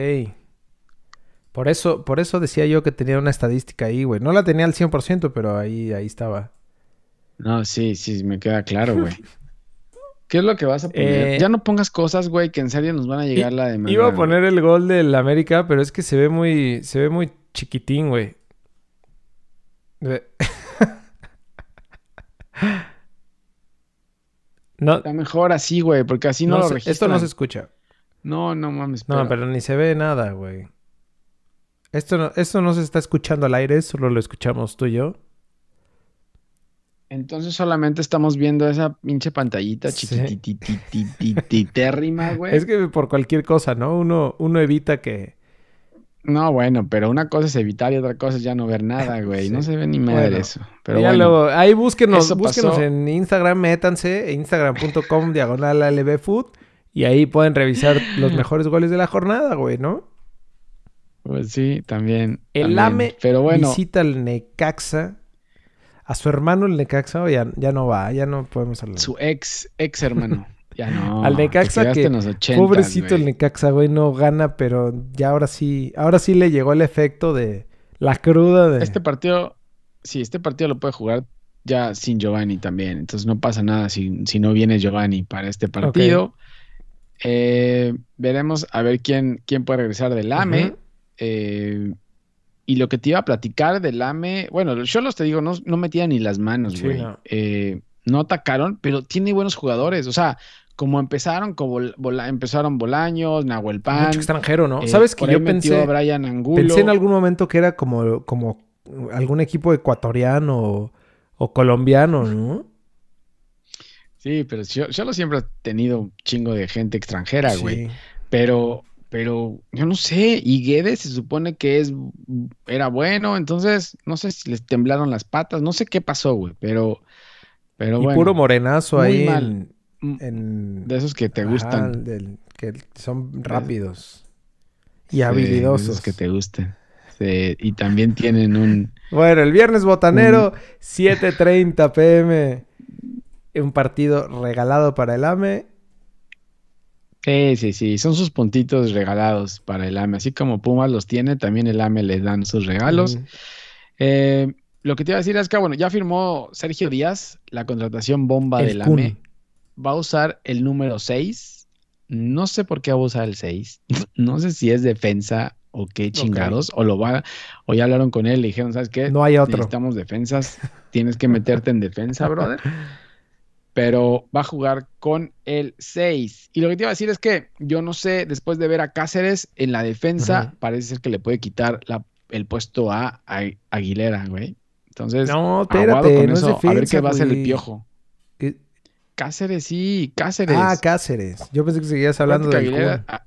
Por eso, por eso decía yo que tenía una estadística ahí, güey. No la tenía al 100%, pero ahí, ahí estaba. No, sí, sí, me queda claro, güey. ¿Qué es lo que vas a poner? Eh, ya no pongas cosas, güey, que en serio nos van a llegar la de Iba a poner el gol del América, pero es que se ve muy, se ve muy chiquitín, güey. No, Está mejor así, güey, porque así no, no lo registran. esto no se escucha. No, no mames. No, pero- pero ni se ve nada, güey. Esto no, esto no se está escuchando al aire, solo lo escuchamos tú y yo. Entonces solamente estamos viendo esa pinche pantallita Sí. güey. Es que por cualquier cosa, ¿no? Uno, uno evita que. No, bueno, pero una cosa es evitar y otra cosa es ya no ver nada, güey. Sí. No se ve ni madre Bueno, eso. Pero ya bueno, luego, ahí búsquenos, búsquenos pasó. en Instagram, métanse, instagram.com diagonal albfood y ahí pueden revisar los mejores goles de la jornada, güey, ¿no? pues sí, también. El también. AME Pero bueno, visita al Necaxa. A su hermano el Necaxa ya, ya no va, ya no podemos hablar. su ex, ex hermano. Ya no. Al Necaxa que- en los 80s, Pobrecito el Necaxa, güey, no gana, pero ya ahora sí, ahora sí le llegó el efecto de la cruda de... Este partido, sí, este partido lo puede jugar ya sin Giovanni también. Entonces no pasa nada si, si no viene Giovanni para este partido. Eh, veremos a ver quién, quién puede regresar del AME. Eh, y lo que te iba a platicar del AME, bueno, los Cholos te digo, no, no metían ni las manos, Sí, güey. no. Eh, no atacaron, pero tiene buenos jugadores. O sea, como empezaron, como Bola- empezaron Bolaños, Nahuel Pan. Mucho extranjero, ¿no? eh, ¿Sabes que yo pensé... a Brian Angulo. Pensé en algún momento que era como, como algún equipo ecuatoriano o, o colombiano, ¿no? Sí, pero yo, Cholos siempre ha tenido un chingo de gente extranjera, güey. Sí. Pero, pero yo no sé, y Guedes se supone que es, era bueno, entonces no sé si les temblaron las patas, no sé qué pasó, güey, pero, pero y bueno, puro morenazo muy ahí mal. en, mm, en- de esos que te Ajá, gustan, del- que son rápidos y sí, habilidosos. de esos que te gusten. Sí, y también tienen un, Bueno, el viernes botanero, 7:30 pm. Un partido regalado para el AME. Sí, sí, sí, son sus puntitos regalados para el AME, así como Pumas los tiene, también el AME les dan sus regalos. Eh, lo que te iba a decir es que, bueno, ya firmó Sergio Díaz la contratación bomba El del Kun. AME. Va a usar el número 6. No sé por qué va a usar el 6. No sé si es defensa o qué chingados. O lo va, o ya hablaron con él y le dijeron, ¿sabes qué? No hay otro. Necesitamos defensas. Tienes que meterte en defensa, brother. Pero va a jugar con el 6. Y lo que te iba a decir es que yo no sé, después de ver a Cáceres en la defensa, parece ser que le puede quitar la- el puesto a, a Aguilera, güey. Entonces, No, espérate, con no es eso, a ver qué va a hacer el piojo. ¿Qué? Cáceres, sí, Cáceres. Ah, Cáceres. Yo pensé que seguías hablando que Aguilera- ah,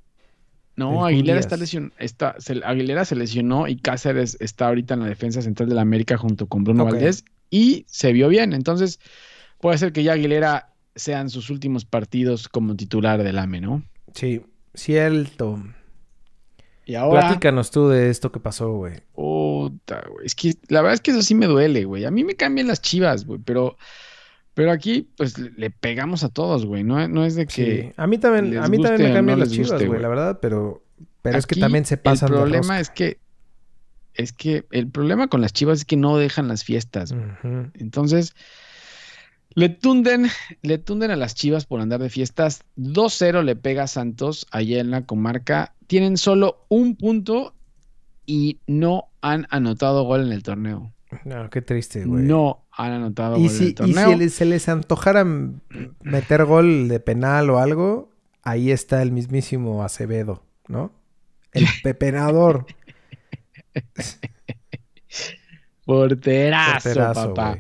no, Aguilera está lesionado. Está, se- Aguilera se lesionó y Cáceres está ahorita en la defensa central de la América junto con Bruno. Valdés y se vio bien. Entonces, puede ser que ya Aguilera sean sus últimos partidos como titular del AME, ¿no? Sí, cierto. Y ahora, Platícanos tú de esto que pasó, güey. puta, güey, es que la verdad es que eso sí me duele, güey. A mí me cambian las chivas, güey, pero, pero aquí, pues le, pegamos a todos, güey. No, no es de que. Sí. A mí también, a mí también me cambian no las chivas, güey, la verdad, pero, pero es que también se pasan El problema es que. Es que el problema con las chivas es que no dejan las fiestas. Entonces, le tunden, le tunden a las Chivas por andar de fiestas. 2-0 le pega a Santos allá en la comarca. Tienen solo un punto y no han anotado gol en el torneo. No, qué triste, güey. No han anotado Y gol en si, el y torneo. si le- se les antojara meter gol de penal o algo, ahí está el mismísimo Acevedo, ¿no? El pepenador. Porterazo, Porterazo, papá.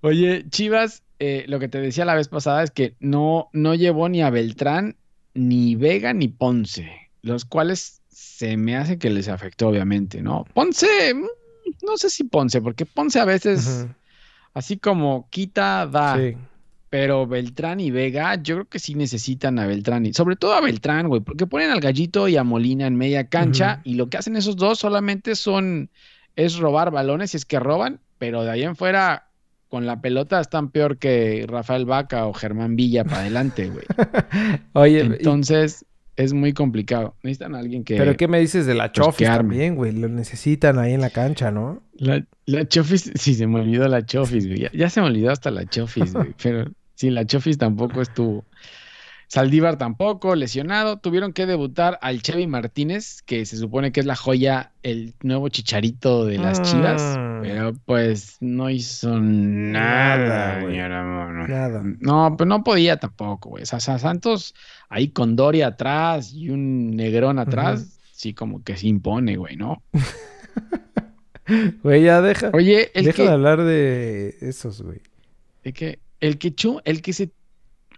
Oye, Chivas, eh, lo que te decía la vez pasada es que no, no llevó ni a Beltrán, ni Vega, ni Ponce, los cuales se me hace que les afectó, obviamente, ¿no? Ponce, mm, no sé si Ponce, porque Ponce a veces, así como quita, da. Sí. Pero Beltrán y Vega, yo creo que sí necesitan a Beltrán. Y sobre todo a Beltrán, güey, porque ponen al Gallito y a Molina en media cancha y lo que hacen esos dos solamente son, es robar balones si es que roban, pero de ahí en fuera, con la pelota están peor que Rafael Vaca o Germán Villa para adelante, güey. Oye, y- Entonces, es muy complicado. Necesitan a alguien que... ¿pero qué me dices de la pues, Chofis también, güey? Lo necesitan ahí en la cancha, ¿no? La, la Chofis, sí, se me olvidó la Chofis, güey. Ya, ya se me olvidó hasta la Chofis, güey. Pero sí, la Chofis tampoco estuvo. Saldívar tampoco, lesionado. Tuvieron que debutar al Chevy Martínez, que se supone que es la joya, el nuevo chicharito de las Chivas. Mm. Pero pues no hizo nada, güey. Nada. No, pues no podía tampoco, güey. O sea, Santos ahí con Doria atrás y un negrón atrás, sí como que se impone, güey, ¿no? Güey, ya deja, Oye, el deja que... de hablar de esos, güey. Es que el que chu- el que se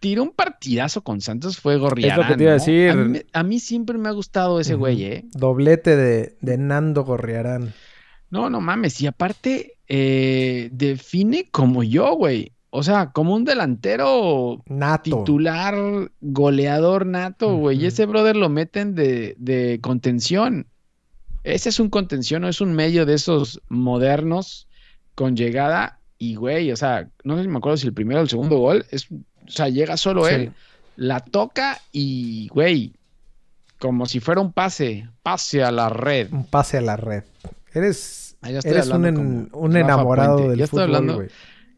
tiró un partidazo con Santos fue Gorriarán. Es lo que te iba a ¿no? decir. A mí, me- a mí siempre me ha gustado ese güey, ¿eh? Doblete de, de Nando Gorriarán. No, no mames. Y aparte, eh, define como yo, güey. O sea, como un delantero Nato. titular, goleador nato, güey. Y ese brother lo meten de, de contención. Ese es un contención, no es un medio de esos modernos con llegada. Y, güey, o sea, no sé si me acuerdo si el primero o el segundo gol, es, o sea, llega solo Sí. él, la toca y, güey, como si fuera un pase, pase a la red. Un pase a la red. Eres, Ah, eres un, en- un enamorado Puente. del Ya estoy fútbol, hablando- güey.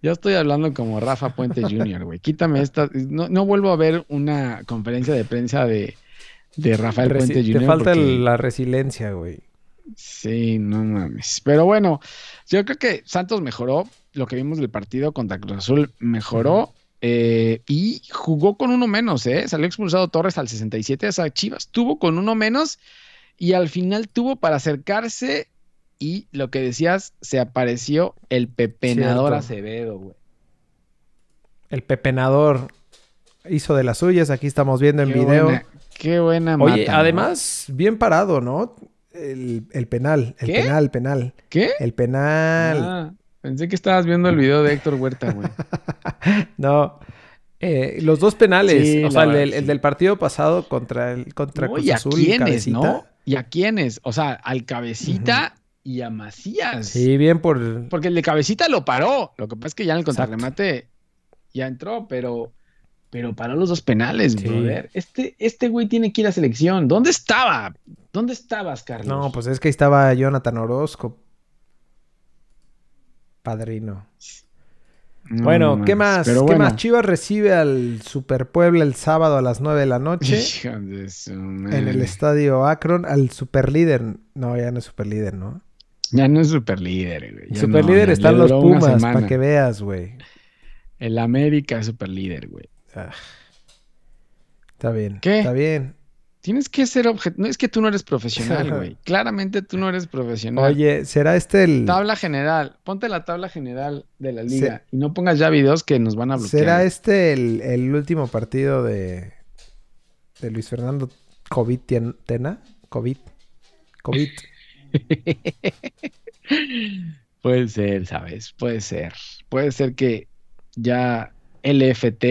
Ya estoy hablando como Rafa Puente Jr., güey. Quítame esta. No, no vuelvo a ver una conferencia de prensa de, de Rafael Puente Jr. Te falta porque- la resiliencia, güey. Sí, no mames. Pero bueno, yo creo que Santos mejoró. Lo que vimos del partido contra Cruz Azul mejoró. Eh, y jugó con uno menos, ¿eh? Salió expulsado Torres al 67. O sea, Chivas tuvo con uno menos y al final tuvo para acercarse. Y lo que decías, se apareció el pepenador Cierto. Acevedo, güey. El pepenador hizo de las suyas. Aquí estamos viendo en Qué video. buena- qué buena Oye, mata, ¿no? además, bien parado, ¿no? El, el penal, el ¿Qué? penal, penal. ¿Qué? El penal. Ah, pensé que estabas viendo el video de Héctor Huerta, güey. No. Eh, los dos penales. Sí, o sea, el, verdad, del- el sí. del partido pasado contra el contra No, Cruz ¿Y a Azul, quiénes, cabecita. no? ¿Y a quiénes? O sea, al Cabecita y a Macías. Sí, bien por. Porque el de Cabecita lo paró. Lo que pasa es que ya en el contrarremate ya entró, pero, pero paró los dos penales, Sí. brother. Este, este güey tiene que ir a selección. ¿Dónde estaba? ¿Dónde estabas, Carlos? No, pues es que ahí estaba Jonathan Orozco. Padrino. No bueno, ¿qué más? Pero ¿Qué bueno. más? Chivas recibe al Super Puebla el sábado a las 9 de la noche de en el estadio Akron al superlíder. No, ya no es superlíder, ¿no? Ya no es superlíder, güey. Ya superlíder no, están los Pumas, para que veas, güey. El América es superlíder, güey. Ah. Está bien. ¿Qué? Está bien. Tienes que ser objetivo. No es que tú no eres profesional, güey. Claramente tú no eres profesional. Oye, ¿será este el. Tabla general. Ponte la tabla general de la liga y no pongas ya videos que nos van a bloquear. ¿Será este el, el último partido de, de Luis Fernando COVID Tena? COVID. COVID. Puede ser, ¿sabes? Puede ser. Puede ser que ya LFT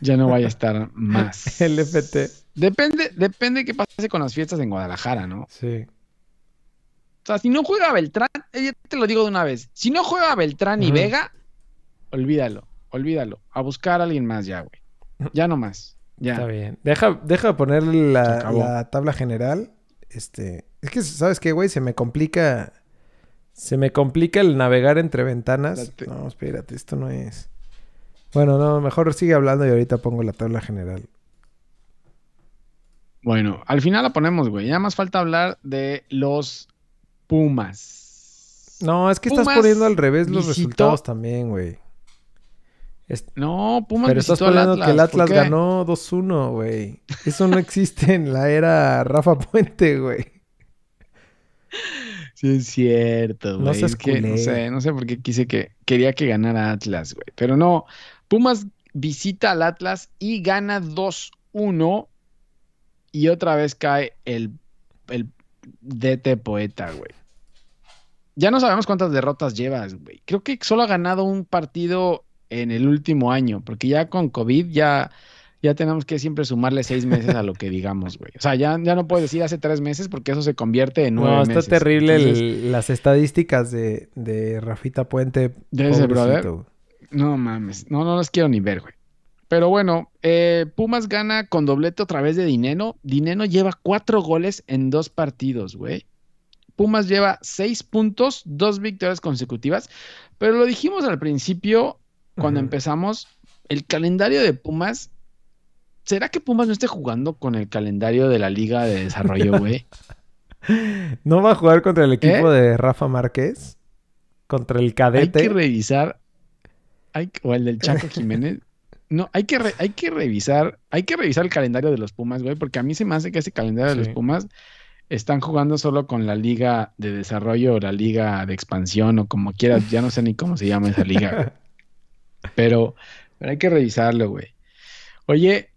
ya no vaya a estar más. LFT. Depende, depende qué pase con las fiestas en Guadalajara, ¿no? Sí. O sea, si no juega Beltrán, eh, ya te lo digo de una vez. Si no juega Beltrán y. Vega, olvídalo, olvídalo. A buscar a alguien más ya, güey. Ya no más. Ya. Está bien. Deja, deja poner la, la tabla general. Este. Es que, ¿sabes qué, güey? Se me complica. Se me complica el navegar entre ventanas. No, espérate, esto no es. Bueno, no, mejor sigue hablando y ahorita pongo la tabla general. Bueno, al final la ponemos, güey. Ya más falta hablar de los Pumas. No, es que estás poniendo al revés los visitó- resultados también, güey. Es- No, Pumas Pero estás poniendo que el ¿por Atlas ganó 2-1, güey. Eso no existe en la era Rafa Puente, güey. Sí, es cierto, güey. No es que no sé, no sé por qué quise que quería que ganara Atlas, güey. Pero no, Pumas visita al Atlas y gana 2-1 y otra vez cae el, el DT poeta, güey. Ya no sabemos cuántas derrotas llevas, güey. Creo que solo ha ganado un partido en el último año, porque ya con COVID ya, ya tenemos que siempre sumarle seis meses a lo que digamos, güey. O sea, ya, ya no puedes decir hace tres meses porque eso se convierte en nueve No, meses. está terrible el- las estadísticas de, de Rafita Puente. De ese brother. No mames, no, no los quiero ni ver, güey. Pero bueno, eh, Pumas gana con doblete otra vez de Dineno. Dineno lleva cuatro goles en dos partidos, güey. Pumas lleva seis puntos, dos victorias consecutivas. Pero lo dijimos al principio, cuando empezamos, el calendario de Pumas. ¿Será que Pumas no esté jugando con el calendario de la Liga de Desarrollo, güey? ¿No va a jugar contra el equipo ¿Eh? de Rafa Márquez? ¿Contra el Hay cadete? que revisar. hay- o el del Chaco Jiménez. No, hay que, re- hay que revisar, hay que revisar el calendario de los Pumas, güey, porque a mí se me hace que ese calendario de los. Pumas están jugando solo con la liga de desarrollo o la liga de expansión o como quieras, ya no sé ni cómo se llama esa liga, güey. Pero, pero hay que revisarlo, güey. Oye,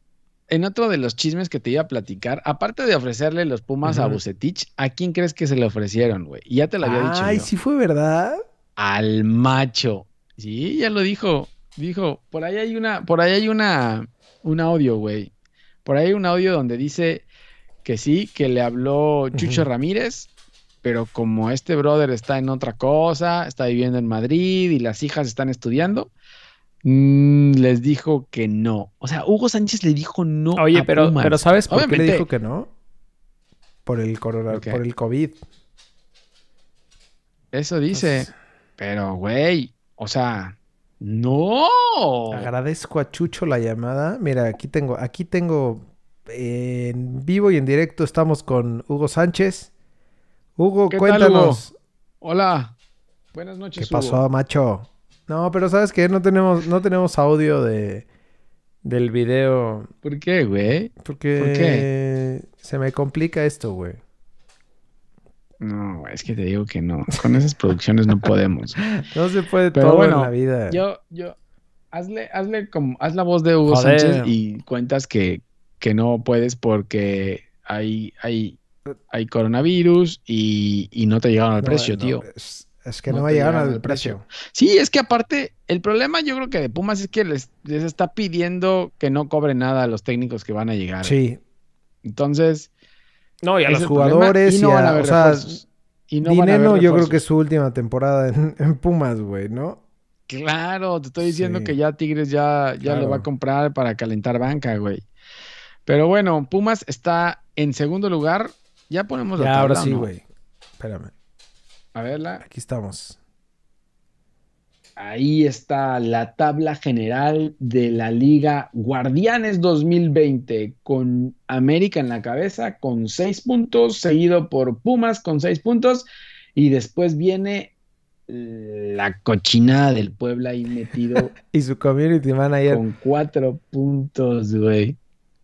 en otro de los chismes que te iba a platicar, aparte de ofrecerle los Pumas a. Bucetich, ¿a quién crees que se le ofrecieron, güey? Y ya te lo había dicho Ay, yo sí fue verdad. al macho. Sí, ya lo dijo. Dijo, por ahí hay una, por ahí hay una, un audio, güey. Por ahí hay un audio donde dice que sí, que le habló Chucho. Ramírez, pero como este brother está en otra cosa, está viviendo en Madrid y las hijas están estudiando, mm, les dijo que no. O sea, Hugo Sánchez le dijo no. Oye, a pero, Pumas. pero ¿sabes por qué le dijo que no? Por el corona, ¿Por qué? por el COVID. Eso dice. Pero, güey, o sea, no. Agradezco a Chucho la llamada. Mira, aquí tengo, aquí tengo eh, en vivo y en directo estamos con Hugo Sánchez. Hugo, ¿Qué tal, cuéntanos Hola. Buenas qué noches, pasó, Hugo. macho. No, pero sabes que no tenemos, no tenemos audio de del video ¿Por qué, güey? porque ¿Por qué? se me complica esto, güey. No, es que te digo que no. Con esas producciones no podemos. No se puede Pero todo bueno, en la vida. Yo, yo, hazle, hazle como, haz la voz de Hugo Joder. Sánchez y cuentas que, que no puedes porque hay, hay, hay coronavirus y, y no te llegaron al No, precio, no, tío. Es, es que No no, te llegaron llegaron al precio. Sí, es que aparte, el problema yo creo que de Pumas es que les, les está pidiendo que no cobren nada a los técnicos que van a llegar. Sí. Entonces, No, y a ese los jugadores y y, no van a a, haber o sea, refuerzos. Y no van a Dineno yo creo que es su última temporada en, en Pumas, güey, ¿no? Claro, te estoy diciendo Sí. que ya Tigres ya, ya lo va a comprar para calentar banca, güey. Pero bueno, Pumas está en segundo lugar. Ya ponemos la Ya, tabla, ahora ¿o sí, no? güey. Espérame. A verla. Aquí estamos. Ahí está la tabla general de la Liga Guardianes 2020 con América en la cabeza con seis puntos, seguido por Pumas con seis puntos y después viene la cochinada del Puebla ahí metido Y su community manager. con cuatro puntos, güey.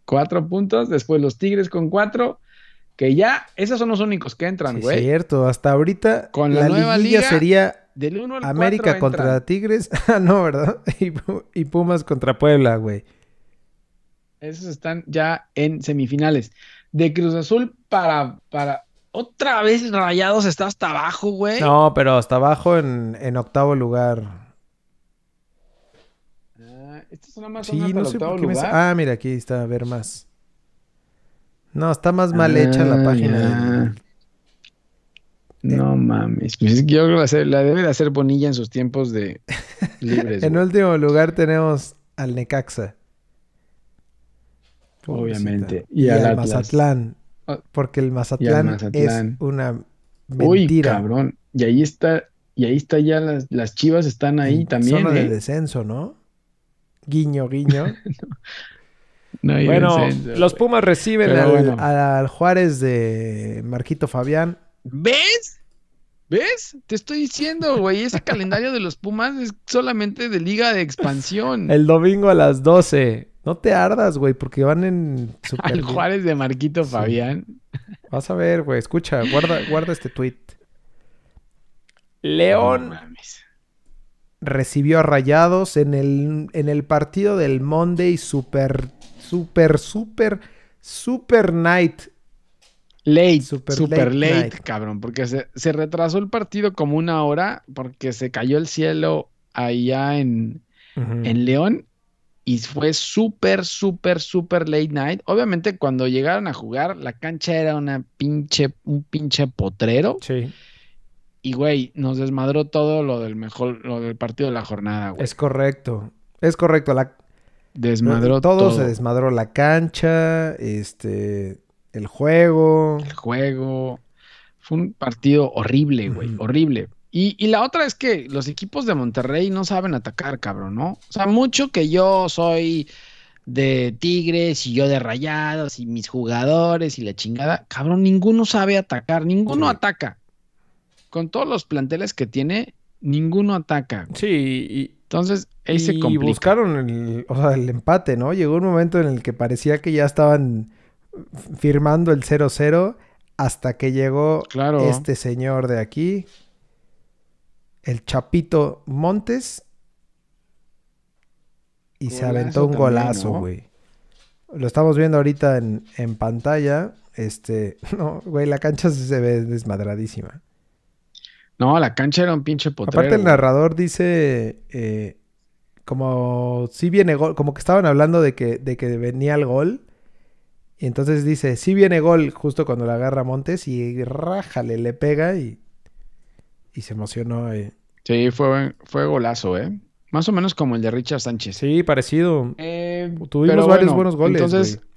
Cuatro puntos, después los Tigres con cuatro, que ya esos son los únicos que entran, Sí, güey. cierto. Hasta ahorita Con la la, nueva liga, sería Del 1 al América 4 contra. Tigres. Ah, no, ¿verdad? Y, Pu- y Pumas contra Puebla, güey. Esos están ya en semifinales. De Cruz Azul para, para otra vez Rayados está hasta abajo, güey. No, pero hasta abajo en, en octavo lugar. Ah, estos nada más Sí, no sé octavo por qué me... lugar. Ah, mira, aquí está, a ver más. No, está más mal hecha la Ah, página. del- No mames. Pues yo creo que la, debe de hacer Bonilla en sus tiempos de libres. En último lugar tenemos al Necaxa. Obviamente. Y, Y al. Mazatlán. Ah, Porque el Mazatlán, Mazatlán. es una Uy, mentira. cabrón. Y ahí está, y ahí está ya las, las chivas están ahí En también. Zona de ¿eh? descenso, ¿no? Guiño, guiño. No bueno, descenso, los. Pumas reciben al, bueno. al Juárez de Marquito Fabián. ¿Ves? ¿Ves? Te estoy diciendo, güey, ese calendario de los Pumas es solamente de liga de expansión. El domingo a las 12. No te ardas, güey, porque van en super Al. Juárez de Marquito Sí. Fabián. Vas a ver, güey. Escucha, guarda, guarda este tweet. León recibió a Rayados en el, en el partido del Monday Super, Super, Super, Super Night. Late, Super super, late cabrón, porque se, se retrasó el partido como una hora porque se cayó el cielo allá en, en León y fue súper, súper, súper late night. Obviamente cuando llegaron a jugar, la cancha era una pinche, un pinche potrero. Sí. Y, güey, nos desmadró todo lo del mejor, lo del partido de la jornada, güey. Es correcto. Es correcto. La... Desmadró todo. todo. se desmadró. La cancha, este, el juego. El juego. Fue un partido horrible, güey. Horrible. Y, y la otra es que los equipos de Monterrey no saben atacar, cabrón, ¿no? O sea, mucho que yo soy de Tigres y yo de Rayados y mis jugadores y la chingada, cabrón, ninguno sabe atacar, ninguno Sí. ataca. Con todos los planteles que tiene, ninguno ataca. Sí, y, Entonces, ahí se y complica. buscaron el, o sea, el empate, ¿no? Llegó un momento en el que parecía que ya estaban firmando el 0-0 hasta que llegó Claro. este señor de aquí, el Chapito Montes, y se aventó un golazo, ¿no? güey. Lo estamos viendo ahorita en, en pantalla. Este, no, güey, la cancha se ve desmadradísima. No, la cancha era un pinche potrero. Aparte el narrador dice eh, como si viene gol, como que estaban hablando de que, de que venía el gol. Y entonces dice, sí viene gol justo cuando la agarra Montes y rájale, le pega y, y se emocionó. eh. Sí, fue, fue golazo, ¿eh? Más o menos como el de Richard Sánchez. Sí, parecido. Eh, Tuvimos varios bueno, buenos goles. Entonces, güey.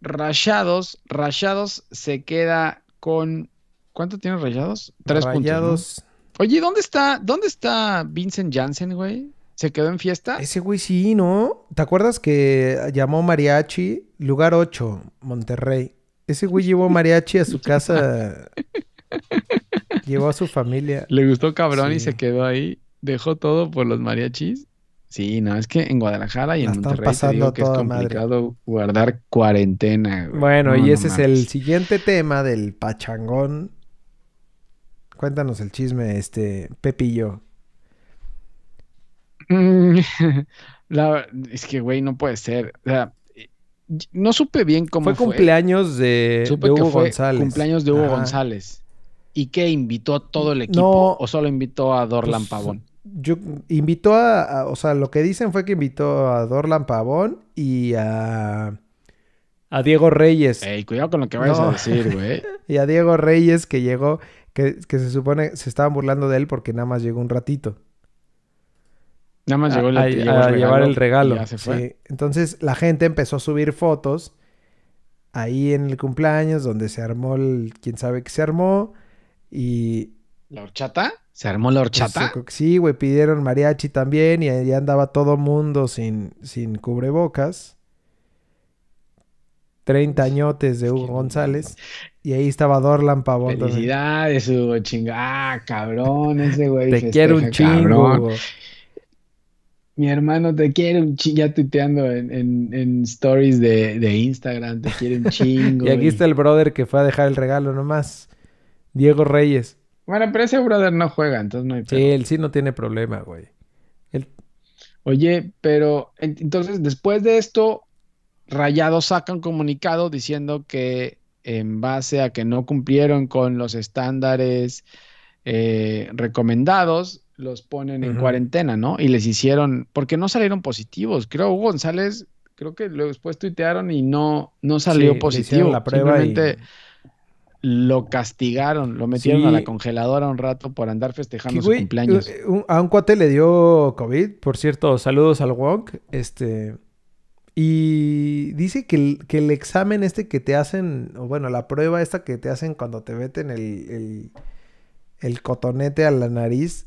Rayados, Rayados se queda con. ¿Cuánto tiene Rayados? Tres Rayados. puntos. ¿no? Oye, ¿dónde está, dónde está Vincent Janssen, güey? ¿Se quedó en fiesta? Ese güey sí, ¿no? ¿Te acuerdas que llamó mariachi? Lugar 8, Monterrey. Ese güey llevó mariachi a su casa. llevó a su familia. Le gustó cabrón y se quedó ahí. Dejó todo por los mariachis. Sí, no, es que en Guadalajara y en Monterrey te pasando digo a que es madre. complicado guardar cuarentena. güey. Bueno, No, y no ese es el siguiente tema del pachangón. Cuéntanos el chisme, este, Pepillo. Mm, la- es que, güey, no puede ser. O sea, no supe bien cómo Fue fue. cumpleaños de, Supe de que Hugo fue González. cumpleaños de Hugo Ajá. González. ¿Y qué? ¿Invitó a todo el equipo No. o solo invitó a Dorlan Pues, Pavón? Yo invitó a, a- o sea, lo que dicen fue que invitó a Dorlan Pavón y a a Diego Reyes. Ey, cuidado con lo que vayas No. a decir, güey. Y a Diego Reyes que llegó, que, que se supone se estaban burlando de él porque nada más llegó un ratito. Nada más llegó, a, le- a- a llevar el regalo. y ya se fue. sí. Entonces la gente empezó a subir fotos ahí en el cumpleaños donde se armó el quién sabe qué se armó y ¿La horchata? ¿Se armó la pues, horchata? sí, güey, pidieron mariachi también y ahí andaba todo mundo sin, sin cubrebocas. 30 añotes de Hugo González y ahí estaba Dorlan Pavón. Felicidades, Hugo, chinga. Ah, cabrón, ese güey. Te quiero un chingo. Mi hermano te quiere un chingo. Ya tuiteando en, en, en stories de, de Instagram, te quiere un chingo. Y aquí está el brother que fue a dejar el regalo nomás. Diego Reyes. Bueno, pero ese brother no juega, entonces no hay Sí, pedo. él sí no tiene problema, güey. Él- Oye, pero en- entonces después de esto, Rayados saca un comunicado diciendo que en base a que no cumplieron con los estándares eh, recomendados, los ponen en cuarentena, ¿no? Y les hicieron, porque no salieron positivos. Creo Hugo González, creo que luego después tuitearon y no, no salió positivo. la prueba y- lo castigaron, lo metieron a la congeladora un rato por andar festejando su güey, cumpleaños. eh, a un cuate le dio COVID. Por cierto, saludos al Wonk. Este. Y dice que el, que el examen este que te hacen, o bueno, la prueba esta que te hacen cuando te meten el, el, el cotonete a la nariz,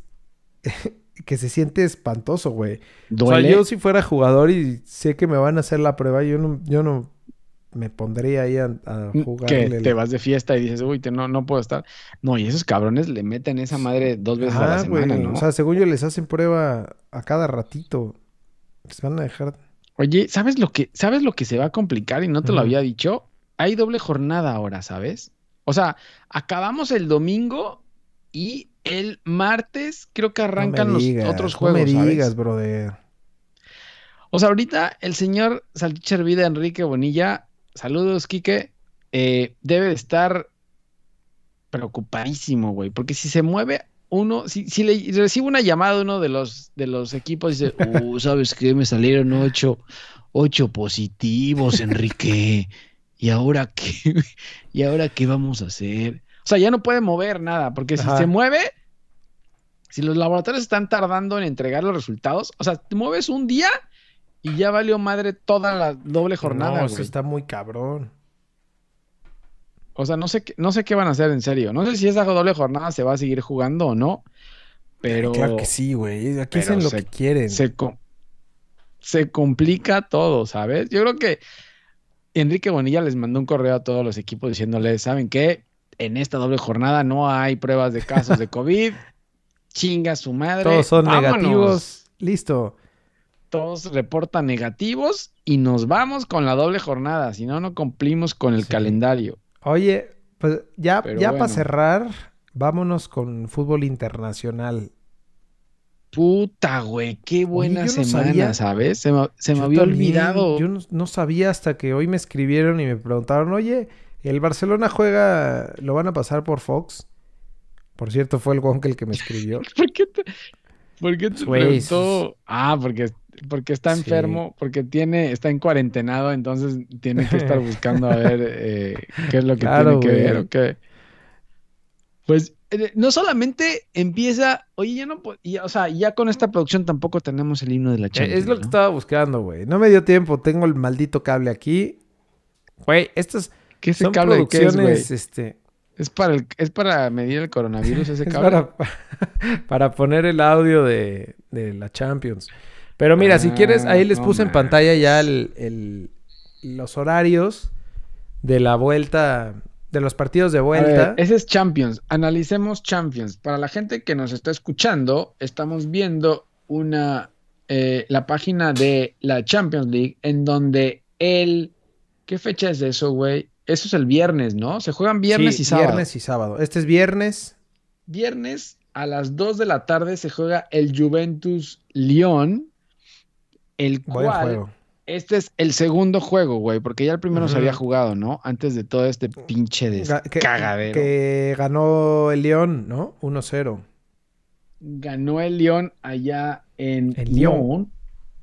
que se siente espantoso, güey. O sea, yo si fuera jugador y sé que me van a hacer la prueba, yo no, yo no me pondría ahí a, a que jugarle. te vas de fiesta y dices, uy, te- no, no puedo estar. No, y esos cabrones le meten esa madre dos veces a la güey. semana, ¿no? O sea, según yo les hacen prueba a cada ratito. Les van a dejar. Oye, ¿sabes lo que, sabes lo que se va a complicar y no te lo había dicho? Hay doble jornada ahora, ¿sabes? O sea, acabamos el domingo y el martes creo que arrancan no me los otros no juegos, me ¿sabes? digas, brother. O sea, ahorita el señor Salchicha Hervida Enrique Bonilla, saludos, Quique, eh, debe de estar preocupadísimo, güey, porque si se mueve uno, si, si le recibe una llamada uno de los, de los equipos y dice, uh, ¿sabes qué? Me salieron ocho, ocho positivos, Enrique. ¿Y ahora qué? ¿Y ahora qué vamos a hacer? O sea, ya no puede mover nada, porque si se mueve, si los laboratorios están tardando en entregar los resultados, o sea, te mueves un día y ya valió madre toda la doble jornada, no, güey. eso está muy cabrón. O sea, no sé, qué, no sé qué van a hacer en serio. No sé si esa doble jornada se va a seguir jugando o no, pero Claro que sí, güey. Aquí hacen lo se- que quieren. se complica todo, ¿sabes? Yo creo que Enrique Bonilla les mandó un correo a todos los equipos diciéndoles, ¿saben qué? En esta doble jornada no hay pruebas de casos de COVID. Chinga su madre. Todos son vámonos. negativos. Listo. Todos reportan negativos y nos vamos con la doble jornada. Si no, no cumplimos con el Sí. calendario. Oye, pues ya, Pero ya para cerrar, vámonos con fútbol internacional. Puta, güey, qué buena no semana, sabía. ¿sabes? Se me, se me Yo había también, olvidado. Yo no, no sabía hasta que hoy me escribieron y me preguntaron, oye, el Barcelona juega, lo van a pasar por Fox. Por cierto, fue el Wonk el que me escribió. ¿Por qué te, por qué te preguntó? Ah, porque, porque está Sí. enfermo, porque tiene, está en cuarentenado, entonces tiene que estar buscando a ver eh, qué es lo que Claro, tiene que ver güey. o qué. Pues eh, no solamente empieza, oye, ya no, ya, o sea, ya con esta producción tampoco tenemos el himno de la Eh, Champions. es lo que estaba buscando, güey. No me dio tiempo, tengo el maldito cable aquí. Güey, estas ¿Qué ese son cable de qué es, este, Es para, el- es para medir el coronavirus ese es cable. para, para poner el audio de, de la Champions. Pero mira, si quieres, ahí Ah, les puse en pantalla ya el, el- los horarios de la vuelta, de los partidos de ver, vuelta. ese es Champions. Analicemos Champions. Para la gente que nos está escuchando, estamos viendo una eh, la página de la Champions League en donde el ¿qué fecha es eso, güey? Eso es el viernes, ¿no? Se juegan viernes Sí, y sábado. Viernes y sábado. Este es viernes. Viernes a las 2 de la tarde se juega el Juventus Lyon, el Buen cual juego. este es el segundo juego, güey, porque ya el primero se había jugado, ¿no? Antes de todo este pinche des- Ga- que, cagadero. que ganó el León, ¿no? 1-0. ganó el Lyon allá en. Lyon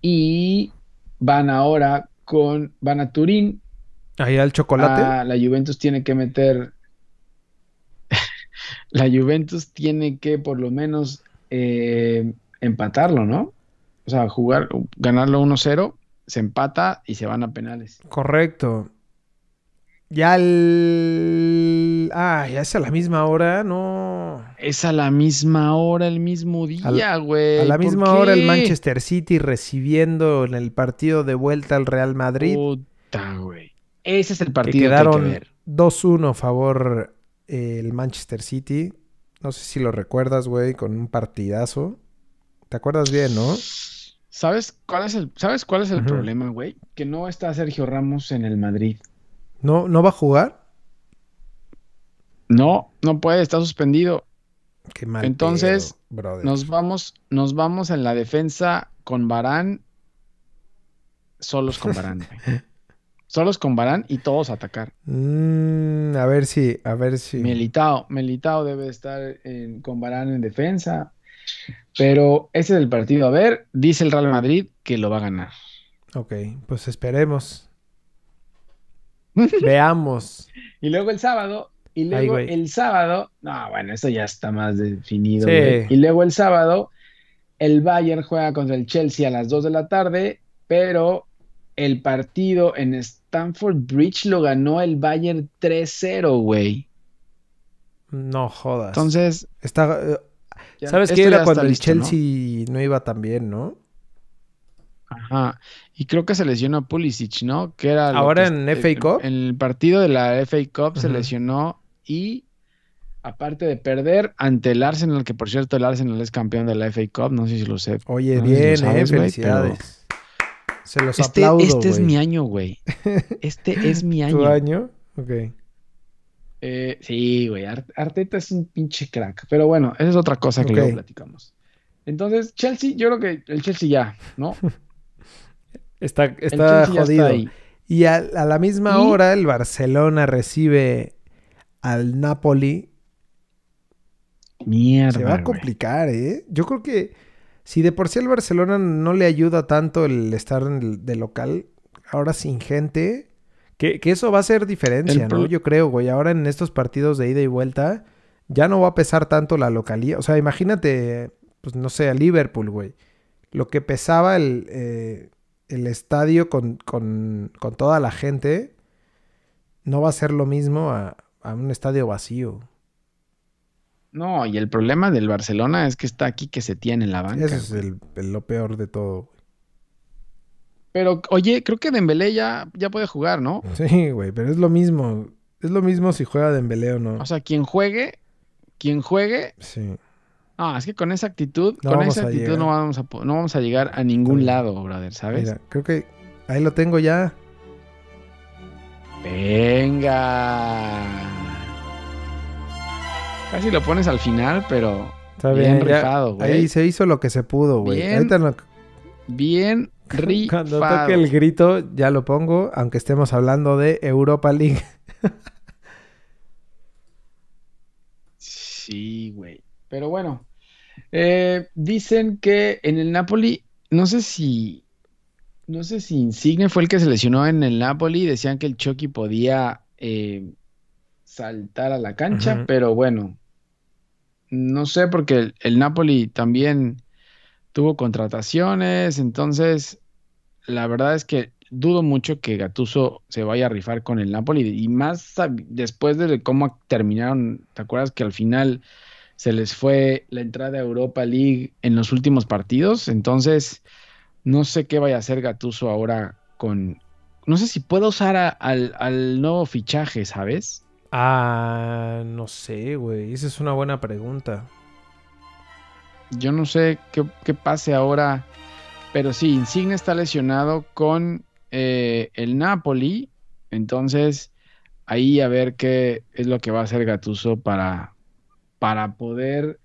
y van ahora con van a Turín. Ahí al chocolate. Ah, la Juventus tiene que meter la Juventus tiene que por lo menos eh, empatarlo, ¿no? O sea, jugar, ganarlo 1-0, se empata y se van a penales. Correcto. Ya el... Ah, ya es a la misma hora, no. Es a la misma hora, el mismo día, güey. A la ¿por misma hora el? Manchester City recibiendo en el partido de vuelta al Real Madrid. Puta, güey. Ese es el que partido que, hay que quedaron ver. 2-1 a favor eh, el Manchester City. No sé si lo recuerdas, güey, con un partidazo. ¿Te acuerdas bien, no? ¿Sabes cuál es el, ¿sabes cuál es el problema, güey? Que no está Sergio Ramos en el Madrid. ¿No, ¿No va a jugar? No, no puede, está suspendido. Qué mal Entonces, pedo, brother. Nos vamos, nos vamos en la defensa con Barán, solos con Barán, güey. Solos con Barán y todos a atacar. Mm, a ver si, a ver si. Militao, Militao debe estar en- con Barán en defensa. Pero ese es el partido. A ver, dice el Real Madrid que lo va a ganar. Ok, pues esperemos. Veamos. Y luego el sábado, y luego el sábado, no, bueno, eso ya está más definido. Sí. Y luego el sábado, el Bayern juega contra el Chelsea a las 2 de la tarde, pero el partido en Stamford Bridge lo ganó el Bayern 3-0, güey. No jodas. Entonces, Está, eh, ya- ¿Sabes qué era cuando el. Chelsea ¿no? iba tan bien, no? Ajá. Y creo que se lesionó Pulisic, ¿no? Que era Ahora que- en FA Cup. En el partido de la FA Cup se lesionó y aparte de perder ante el Arsenal, que por cierto el Arsenal es campeón de la FA Cup, no sé si lo sé. Oye, No sé si lo bien, sabes, eh, felicidades. Se los Este, aplaudo, este es mi año, güey. Este es mi ¿Tu año. año? Ok. Eh, sí, güey. Ar- Arteta es un pinche crack. Pero bueno, esa es otra cosa que luego platicamos. Entonces, Chelsea, yo creo que el Chelsea ya, ¿no? Está, está jodido. Y a, a la misma Y- hora el Barcelona recibe al Napoli. Mierda. Se va a complicar, ¿eh? Yo creo que si de por sí al Barcelona no le ayuda tanto el estar en el- de local, ahora sin gente, que, que eso va a hacer diferencia, ¿no? Yo creo, güey. Ahora en estos partidos de ida y vuelta, ya no va a pesar tanto la localía. O sea, imagínate, pues no sé, a Liverpool, güey. Lo que pesaba el, eh, el estadio con, con, con toda la gente, no va a ser lo mismo a, a un estadio vacío. No, y el problema del Barcelona es que está aquí que se tiene en la banca. Eso es güey. el- el- lo peor de todo. güey. Pero, oye, creo que Dembélé ya, ya puede jugar, ¿no? Sí, güey, pero es lo mismo. Es lo mismo si juega Dembélé o no. O sea, quien juegue, quien juegue, sí. no, es que con esa actitud, No con esa actitud no vamos a no vamos a llegar a ningún lado, brother, ¿sabes? Mira, creo que ahí lo tengo ya. Venga. Casi lo pones al final, pero Está Bien bien, rifado, güey. Ahí se hizo lo que se pudo, güey. Bien bien cuando rifado. toque el grito ya lo pongo, aunque estemos hablando de Europa League. Sí, güey. Pero bueno, eh, dicen que en el Napoli, no sé si, no sé si Insigne fue el que se lesionó en el Napoli, decían que el Chucky podía eh, saltar a la cancha, pero bueno, no sé porque el, el Napoli también tuvo contrataciones, entonces la verdad es que dudo mucho que Gattuso se vaya a rifar con el Napoli y más después de cómo terminaron, ¿te acuerdas que al final se les fue la entrada a Europa League en los últimos partidos? Entonces, no sé qué vaya a hacer Gattuso ahora con no sé si puedo usar al, al nuevo fichaje, ¿sabes? Ah, no sé, güey. Esa es una buena pregunta. Yo no sé qué, qué pase ahora, pero sí, Insigne está lesionado con eh, el Napoli, entonces ahí a ver qué es lo que va a hacer Gattuso para, para poder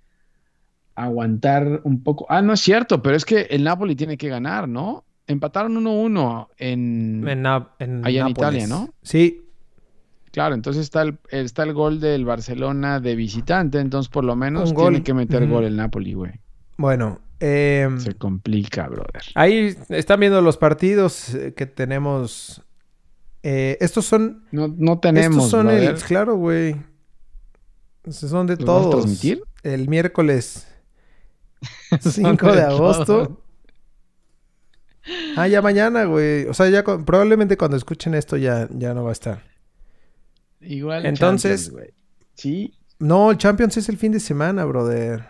aguantar un poco. Ah, no es cierto, pero es que el Napoli tiene que ganar, ¿no? Empataron 1-1 en... En, Allá en. Italia, ¿no? Sí. Claro, entonces está el, está el gol del Barcelona de visitante, entonces por lo menos tiene que meter gol el Napoli, güey. Bueno, eh, Se complica, brother. ahí están viendo los partidos eh, que tenemos. Eh, estos son No, no tenemos, Estos son brother. el, claro, güey. Son de ¿Los vas a todos. transmitir? El miércoles Son 5 de de agosto. todos. Ah, ya mañana, güey. O sea, ya probablemente cuando escuchen esto ya, ya no va a estar. Igual Entonces- Champions, sí. No, el Champions es el fin de semana, brother.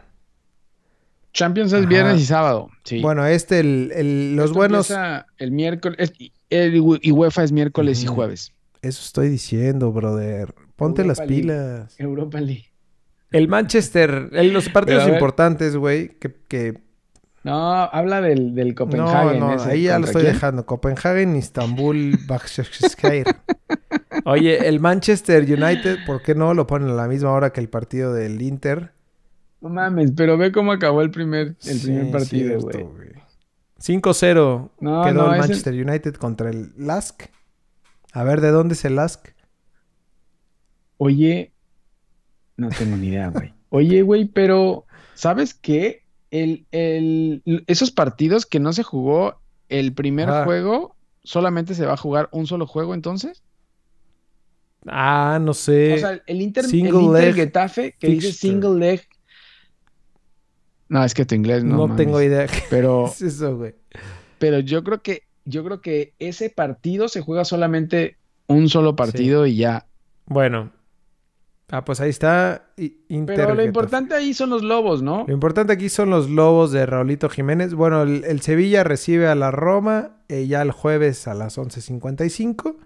Champions es Ajá. viernes y sábado. Sí. Bueno, este, el, el- los Esto buenos. El miércoles. el, y UEFA es miércoles y jueves. Eso estoy diciendo, brother. Ponte Europa las League. pilas. Europa League. El Manchester, el- los partidos ver. importantes, güey, que, que No, habla del, del No, Copenhagen. no, ese. ahí ya lo ¿Contra estoy quién? dejando. Copenhagen, Istambul, Başakşehir. Oye, el Manchester United, ¿por qué no lo ponen a la misma hora que el partido del Inter? No mames, pero ve cómo acabó el primer, el Sí, primer partido, güey. 5-0 No, quedó no, el Manchester United contra el Lask. A ver, ¿de dónde es el Lask? Oye, no tengo ni idea, güey. Oye, güey, pero ¿sabes qué? El, el, esos partidos que no se jugó el primer Ah. juego, solamente se va a jugar un solo juego entonces. Ah, no sé. O sea, el Inter, el single Inter leg Getafe que dice single leg. No, es que tu inglés no. no mames. tengo idea Pero, es eso, güey. pero yo creo que, yo creo que ese partido se juega solamente un solo partido y ya. Bueno. Ah, pues ahí está. Inter Pero lo Getafe. importante ahí son los lobos, ¿no? Lo importante aquí son los lobos de Raulito Jiménez. Bueno, el, el Sevilla recibe a la Roma eh, ya el jueves a las 11.55.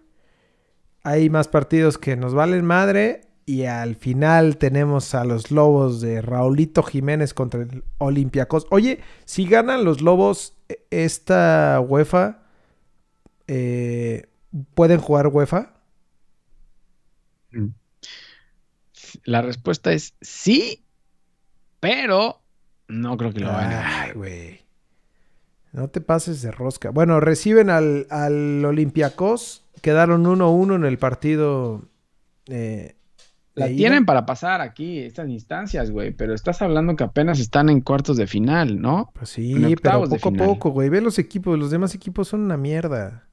Hay más partidos que nos valen madre. Y al final tenemos a los lobos de Raulito Jiménez contra el Olympiacos. Oye, si ganan los lobos eh, esta UEFA, eh, ¿pueden jugar UEFA? La respuesta es sí, pero no creo que lo van a ganar. Ay, güey. No te pases de rosca. Bueno, reciben al, al Olympiacos. Quedaron 1-1 en el partido. eh, La tienen para pasar aquí, estas instancias, güey, pero estás hablando que apenas están en cuartos de final, ¿no? Pues sí, pero poco a poco, güey. Ve los equipos, los demás equipos son una mierda.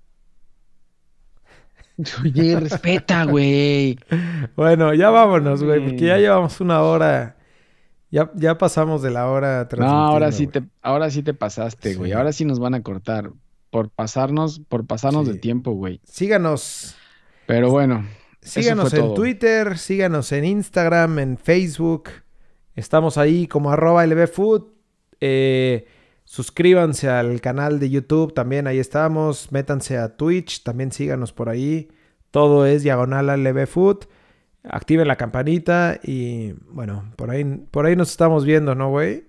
Oye, respeta, güey. Bueno, ya vámonos, güey, porque ya llevamos una hora. Ya, ya pasamos de la hora No, ahora sí te, ahora sí te pasaste, güey. Ahora sí nos van a cortar. Por pasarnos, por pasarnos de tiempo, güey. Síganos. Pero bueno. Síganos en Twitter, síganos en Instagram, en Facebook. Estamos ahí como arroba lbfood. Eh, suscríbanse al canal de YouTube, también ahí estamos. Métanse a Twitch, también síganos por ahí. Todo es diagonal lbfood. Activen la campanita y bueno, por ahí, por ahí nos estamos viendo, ¿no, güey?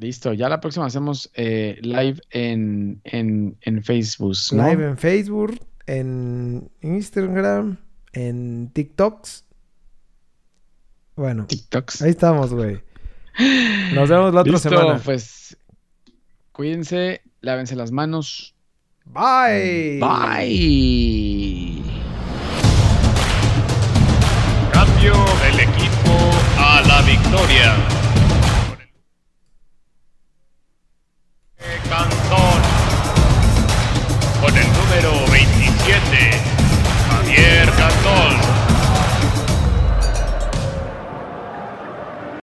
Listo, ya la próxima hacemos eh, live en, en, Facebook. Live en Facebook, en Instagram, en TikToks. Bueno, TikToks. ahí estamos, güey. Nos vemos la otra Listo, semana. Pues cuídense, lávense las manos. Bye. Bye. Cambio del equipo a la victoria. Cantón. Con el número 27, Javier Cantón.